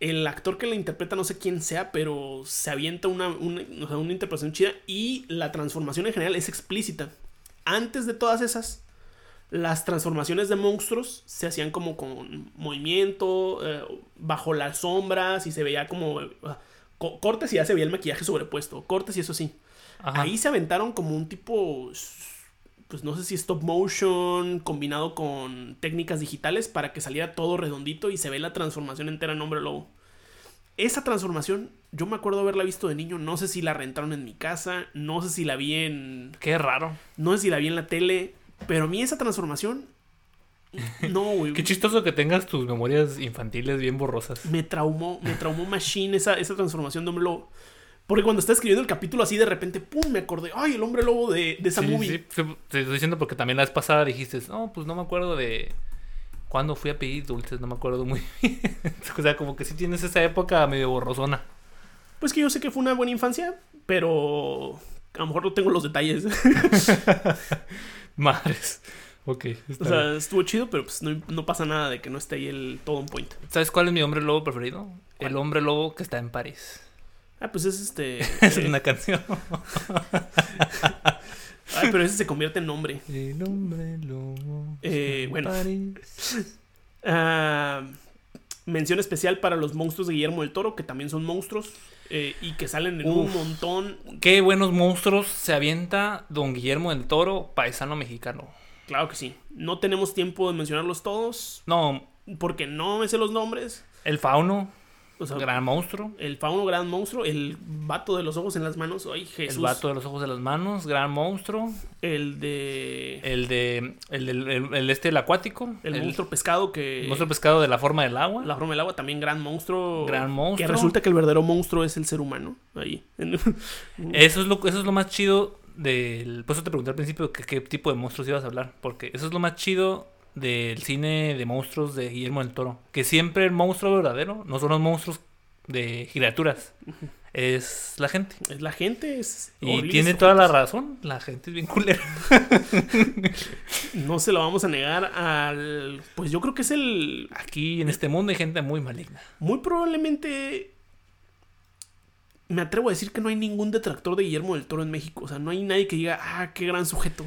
el actor que la interpreta, no sé quién sea, pero se avienta una, una, una interpretación chida y la transformación en general es explícita. Antes de todas esas, las transformaciones de monstruos se hacían como con movimiento, eh, bajo las sombras y se veía como... Cortes y ya se veía el maquillaje sobrepuesto, cortes y eso sí. Ahí se aventaron como un tipo pues no sé si stop motion combinado con técnicas digitales para que saliera todo redondito y se ve la transformación entera en hombre lobo. Esa transformación, yo me acuerdo haberla visto de niño, no sé si la rentaron en mi casa, no sé si la vi en... Qué raro. No sé si la vi en la tele, pero a mí esa transformación... No, güey. Qué chistoso que tengas tus memorias infantiles bien borrosas. Me traumó, me traumó Machine esa, esa transformación de hombre lobo. Porque cuando está escribiendo el capítulo así, de repente, ¡pum! Me acordé, ¡ay, el hombre lobo de, de esa movie! Sí, te estoy diciendo porque también la vez pasada dijiste, no, pues no me acuerdo de cuándo fui a pedir dulces, no me acuerdo muy bien. o sea, como que sí tienes esa época medio borrosona. Pues que yo sé que fue una buena infancia, pero a lo mejor no tengo los detalles. Madres. Ok. O sea, estuvo chido, pero pues no, pasa nada de que no esté ahí el todo un point. ¿Sabes cuál es mi hombre lobo preferido? El hombre lobo que está en París. Ah, pues es este. es una canción. Ay, pero ese se convierte en nombre. El hombre lobo. Eh, bueno. Ah, mención especial para los monstruos de Guillermo del Toro, que también son monstruos eh, y que salen en un montón. Qué buenos monstruos se avienta don Guillermo del Toro, paisano mexicano. Claro que sí. No tenemos tiempo de mencionarlos todos. No. Porque no me sé los nombres. El fauno gran monstruo. El fauno, gran monstruo. El vato de los ojos en las manos. Ay, Jesús. El vato de los ojos en las manos, gran monstruo. El de. El de. El, del el, este, el acuático. El, monstruo pescado que. El monstruo pescado de la forma del agua. La forma del agua, también gran monstruo. Gran monstruo. Que resulta que el verdadero monstruo es el ser humano. Ahí. eso, es lo, eso es lo más chido del. Por eso te pregunté al principio que, qué tipo de monstruos ibas a hablar. Porque eso es lo más chido del cine de monstruos de Guillermo del Toro. Que siempre el monstruo verdadero no son los monstruos de criaturas. Es la gente. Es la gente. Es y tiene toda la razón. La gente es bien culera. no se lo vamos a negar al. Pues yo creo que es el. Aquí en este mundo hay gente muy maligna. Muy probablemente. Me atrevo a decir que no hay ningún detractor de Guillermo del Toro en México. O sea, no hay nadie que diga, ah, qué gran sujeto.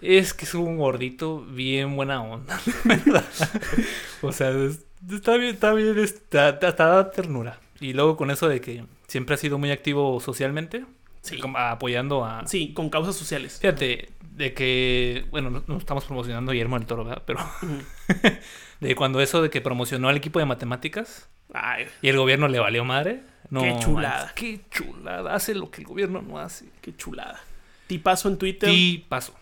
Es que es un gordito bien buena onda. o sea, está bien, está bien, está, da ternura. Y luego con eso de que siempre ha sido muy activo socialmente, sí. apoyando a... Sí, con causas sociales. Fíjate, de que, bueno, no, estamos promocionando a Guillermo del Toro, ¿verdad? Pero de cuando eso de que promocionó al equipo de matemáticas y el gobierno le valió madre. No, qué chulada. qué chulada. Hace lo que el gobierno no hace. Qué chulada. Tipazo en Twitter. Tipazo.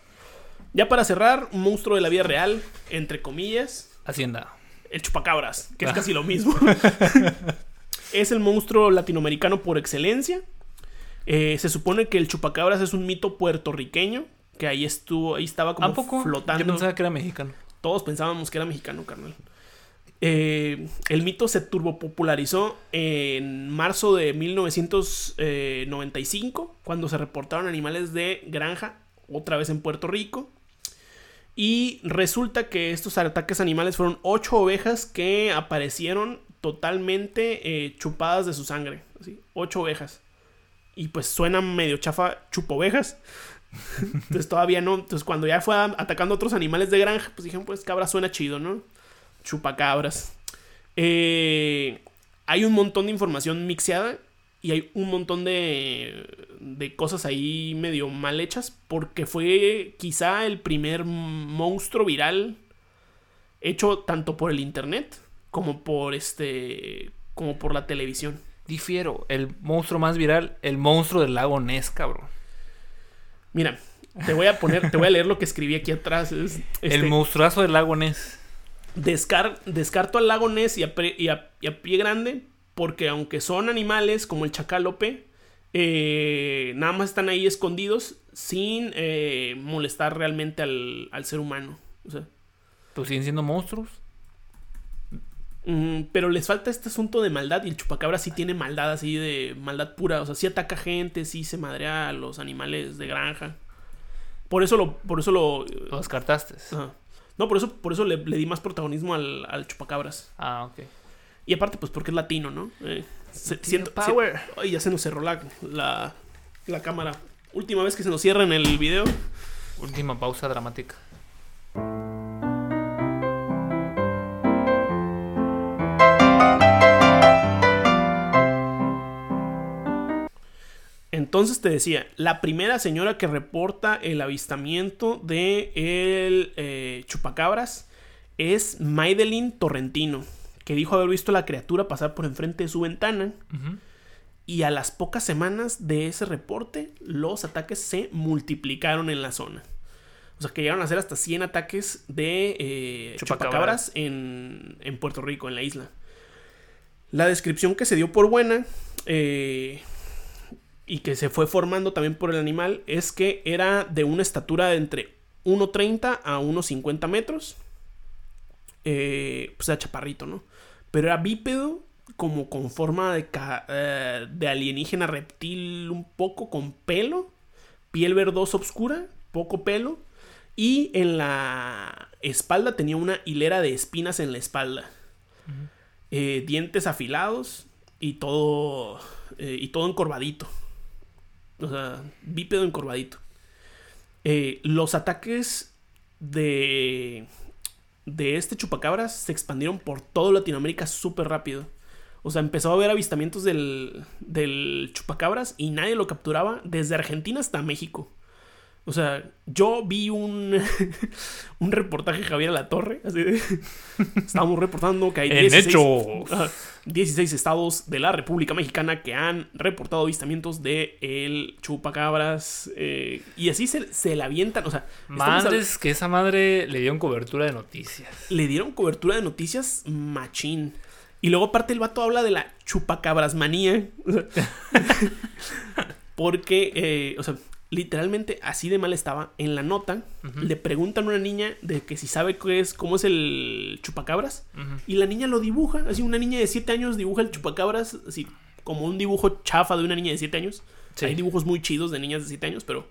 Ya para cerrar, un monstruo de la vida real, entre comillas. Hacienda. El chupacabras, que es ah. casi lo mismo. es el monstruo latinoamericano por excelencia. Eh, se supone que el chupacabras es un mito puertorriqueño, que ahí estuvo, ahí estaba como flotando. Yo pensaba que era mexicano. Todos pensábamos que era mexicano, carnal. Eh, el mito se turbopopularizó en marzo de 1995, cuando se reportaron animales de granja, otra vez en Puerto Rico. Y resulta que estos ataques animales fueron ocho ovejas que aparecieron totalmente eh, chupadas de su sangre. Ocho ovejas. Y pues suena medio chafa chupovejas. Entonces todavía no. Entonces cuando ya fue atacando otros animales de granja, pues dijeron, pues cabra suena chido, ¿no? Chupacabras. Eh, hay un montón de información mixeada y hay un montón de, de cosas ahí medio mal hechas porque fue quizá el primer monstruo viral hecho tanto por el internet como por este como por la televisión. Difiero, el monstruo más viral, el monstruo del lago Ness, cabrón. Mira, te voy a poner, te voy a leer lo que escribí aquí atrás. Es, el este, monstruazo del lago Ness. Descar, descarto al lago Ness y a, y, a, pie grande porque aunque son animales como el chacalope, eh, nada más están ahí escondidos sin eh, molestar realmente al, al, ser humano. O sea, pues siguen siendo monstruos. Mm, pero les falta este asunto de maldad y el chupacabra sí tiene maldad así de maldad pura. O sea, sí ataca gente, sí se madrea a los animales de granja. Por eso lo... Por eso lo, lo descartaste. No, por eso, por eso le, di más protagonismo al, al, chupacabras. Ah, ok. Y aparte, pues porque es latino, ¿no? Eh, siento, power. ay, ya se nos cerró la, la, la cámara. Última vez que se nos cierra en el video. Última pausa dramática. Entonces te decía, la primera señora que reporta el avistamiento de el eh, chupacabras es Maidelin Torrentino, que dijo haber visto la criatura pasar por enfrente de su ventana. Y a las pocas semanas de ese reporte, los ataques se multiplicaron en la zona. O sea, que llegaron a ser hasta 100 ataques de eh, chupacabras en, en, Puerto Rico, en la isla. La descripción que se dio por buena eh, y que se fue formando también por el animal es que era de una estatura de entre 1,30 a 1,50 metros. Eh, pues era chaparrito, ¿no? Pero era bípedo, como con forma de, eh, de alienígena reptil un poco con pelo, piel verdosa oscura, poco pelo, y en la espalda tenía una hilera de espinas en la espalda. Eh, dientes afilados y todo, y todo encorvadito. O sea, bípedo encorvadito. Eh, los ataques de, de este chupacabras se expandieron por toda Latinoamérica súper rápido. O sea, empezó a haber avistamientos del, del chupacabras y nadie lo capturaba desde Argentina hasta México. O sea, yo vi un, un reportaje de Javier La Torre. Estábamos reportando que hay 16, estados de la República Mexicana que han reportado avistamientos de el chupacabras. Eh, y así se, se la avientan. O sea, madres que esa madre le dieron cobertura de noticias. Le dieron cobertura de noticias machín. Y luego, aparte, el vato habla de la chupacabras manía. Porque, eh, o sea, literalmente así de mal estaba. En la nota le preguntan a una niña de que si sabe qué es, cómo es el chupacabras. Y la niña lo dibuja. Así una niña de 7 años dibuja el chupacabras, así como un dibujo chafa de una niña de 7 años. Hay dibujos muy chidos de niñas de 7 años, pero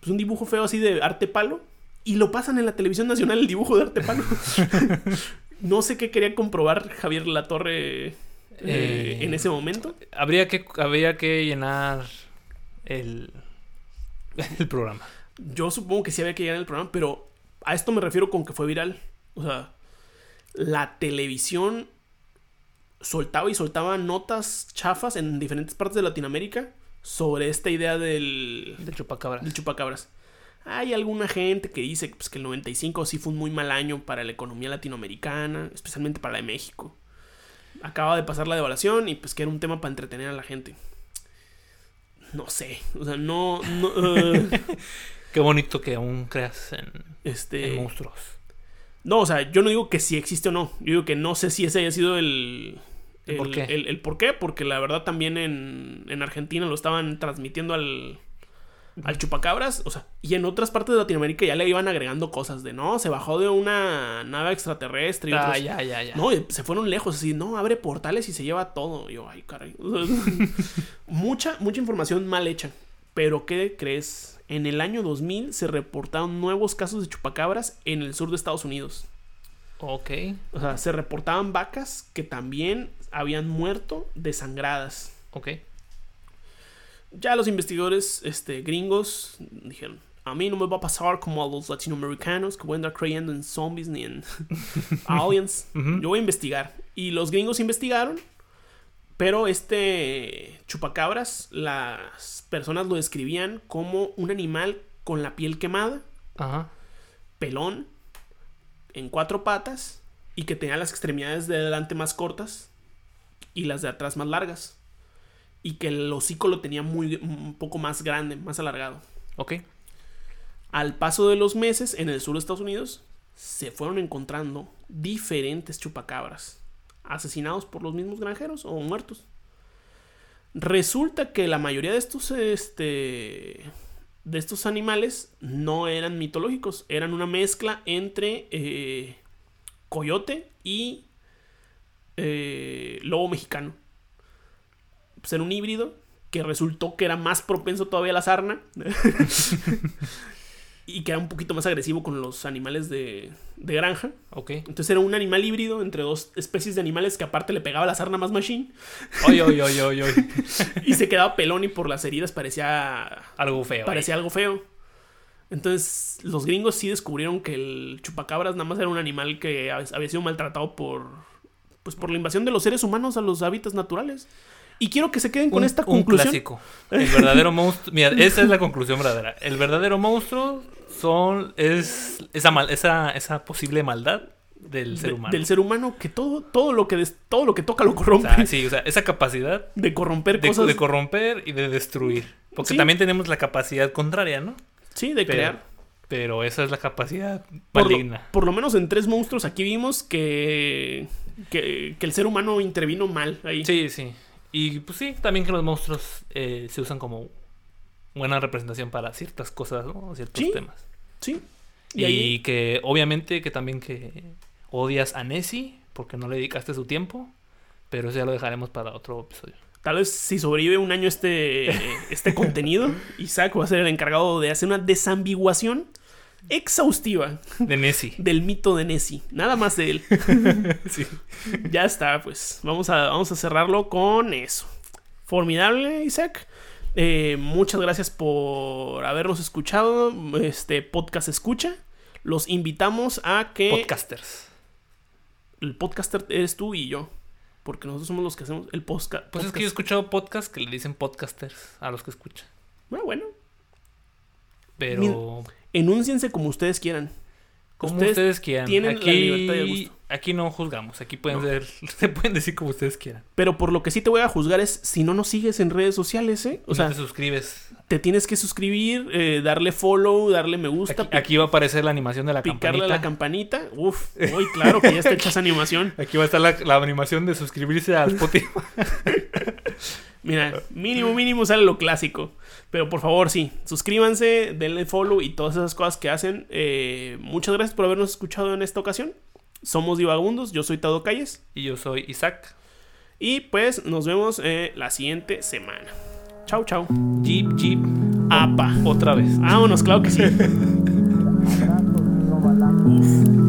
pues un dibujo feo así de arte palo. Y lo pasan en la televisión nacional el dibujo de arte palo. no sé qué quería comprobar Javier Latorre eh, eh, en ese momento. Habría que, habría que llenar el el programa. Yo supongo que sí había que llegar el programa, pero a esto me refiero con que fue viral. O sea, la televisión soltaba y soltaba notas chafas en diferentes partes de Latinoamérica sobre esta idea del, del chupacabras. Del chupacabras. Hay alguna gente que dice pues, que el 95 sí fue un muy mal año para la economía latinoamericana, especialmente para la de México. Acaba de pasar la devaluación y pues que era un tema para entretener a la gente no sé, o sea, no... Eh. Qué bonito que aún creas en, este, monstruos. No, o sea, yo no digo que si existe o no. Yo digo que no sé si ese haya sido el... El, por, qué? El, por qué, porque la verdad también en, en Argentina lo estaban transmitiendo al, al chupacabras, o sea, y en otras partes de Latinoamérica ya le iban agregando cosas de, no, se bajó de una nave extraterrestre. Y ah, ya, ya, ya. No, se fueron lejos, así, no, abre portales y se lleva todo. Y yo, ay, caray. mucha, mucha información mal hecha. Pero, ¿qué crees? En el año 2000 se reportaron nuevos casos de chupacabras en el sur de Estados Unidos. Ok. O sea, se reportaban vacas que también habían muerto desangradas. Ok. Ya los investigadores este, gringos dijeron, a mí no me va a pasar como a los latinoamericanos que voy a andar creyendo en zombies ni en aliens. Yo voy a investigar. Y los gringos investigaron, pero este chupacabras, las personas lo describían como un animal con la piel quemada, Ajá. pelón, en cuatro patas y que tenía las extremidades de delante más cortas y las de atrás más largas. Y que el hocico lo tenía muy, un poco más grande, más alargado. Ok. Al paso de los meses, en el sur de Estados Unidos, se fueron encontrando diferentes chupacabras, asesinados por los mismos granjeros o muertos. Resulta que la mayoría de estos, este, de estos animales no eran mitológicos, eran una mezcla entre eh, coyote y eh, lobo mexicano. Pues era un híbrido que resultó que era más propenso todavía a la sarna. y que era un poquito más agresivo con los animales de, de granja. Ok. Entonces era un animal híbrido entre dos especies de animales que aparte le pegaba la sarna más machine. Oye, oye, oye, oye, oye. Y se quedaba pelón y por las heridas parecía, Algo feo. ahí. parecía algo feo. Entonces los gringos sí descubrieron que el chupacabras nada más era un animal que hab- había sido maltratado por, pues, por la invasión de los seres humanos a los hábitats naturales. Y quiero que se queden con un, esta un conclusión. clásico. El verdadero monstruo. Mira, esa es la conclusión verdadera. El verdadero monstruo son es esa mal, esa, esa posible maldad del ser de- humano. Del ser humano que todo, todo, lo que des- todo lo que toca lo O corrompe. sea, sí, o sea, esa capacidad de corromper de, cosas. de corromper y de destruir. Porque Sí. también tenemos la capacidad contraria, ¿no? sí, de Pero- crear. Pero esa es la capacidad Por maligna. por lo menos en tres monstruos aquí vimos que, que, que el ser humano intervino mal ahí. Sí, sí. Y pues sí, también que los monstruos eh, se usan como buena representación para ciertas cosas, ¿no? Ciertos Sí. temas. Sí. Y, Y, ahí, que obviamente que también que odias a Nessie porque no le dedicaste su tiempo, pero eso ya lo dejaremos para otro episodio. tal vez si sobrevive un año este, este contenido, Isaac va a ser el encargado de hacer una desambiguación exhaustiva De Nessie. del mito de Nessie. Nada más de él. Sí. ya está, pues vamos a, vamos a cerrarlo con eso. Formidable, Isaac. Eh, muchas gracias por habernos escuchado. Este podcast escucha. Los invitamos a que Podcasters. el podcaster eres tú y yo. Porque nosotros somos los que hacemos el podcast. Pues es que yo he escuchado podcasts que le dicen podcasters a los que escuchan. Bueno, bueno. Pero Enúnciense como ustedes quieran. como ustedes ustedes, quieran. tienen la aquí, libertad y el gusto. aquí no juzgamos. Aquí pueden No. ser, se pueden decir como ustedes quieran. Pero por lo que sí te voy a juzgar es si no nos sigues en redes sociales, ¿eh? O sea, te suscribes. te tienes que suscribir, eh, darle follow, darle me gusta, Aquí, va a aparecer la animación de la picarle campanita. la campanita. Uf, uy, claro que ya está hecha esa animación. Aquí va a estar la, la animación de suscribirse a Spotify. Mira, mínimo, mínimo sale lo clásico. Pero por favor, sí, suscríbanse, denle follow y todas esas cosas que hacen. Eh, muchas gracias por habernos escuchado en esta ocasión. Somos Divagabundos, yo soy Tado Calles. y yo soy Isaac. Y pues nos vemos eh, la siguiente semana. Chau, chau. Jeep, Jeep. Apa. Otra vez. Vámonos, claro que sí. Uf.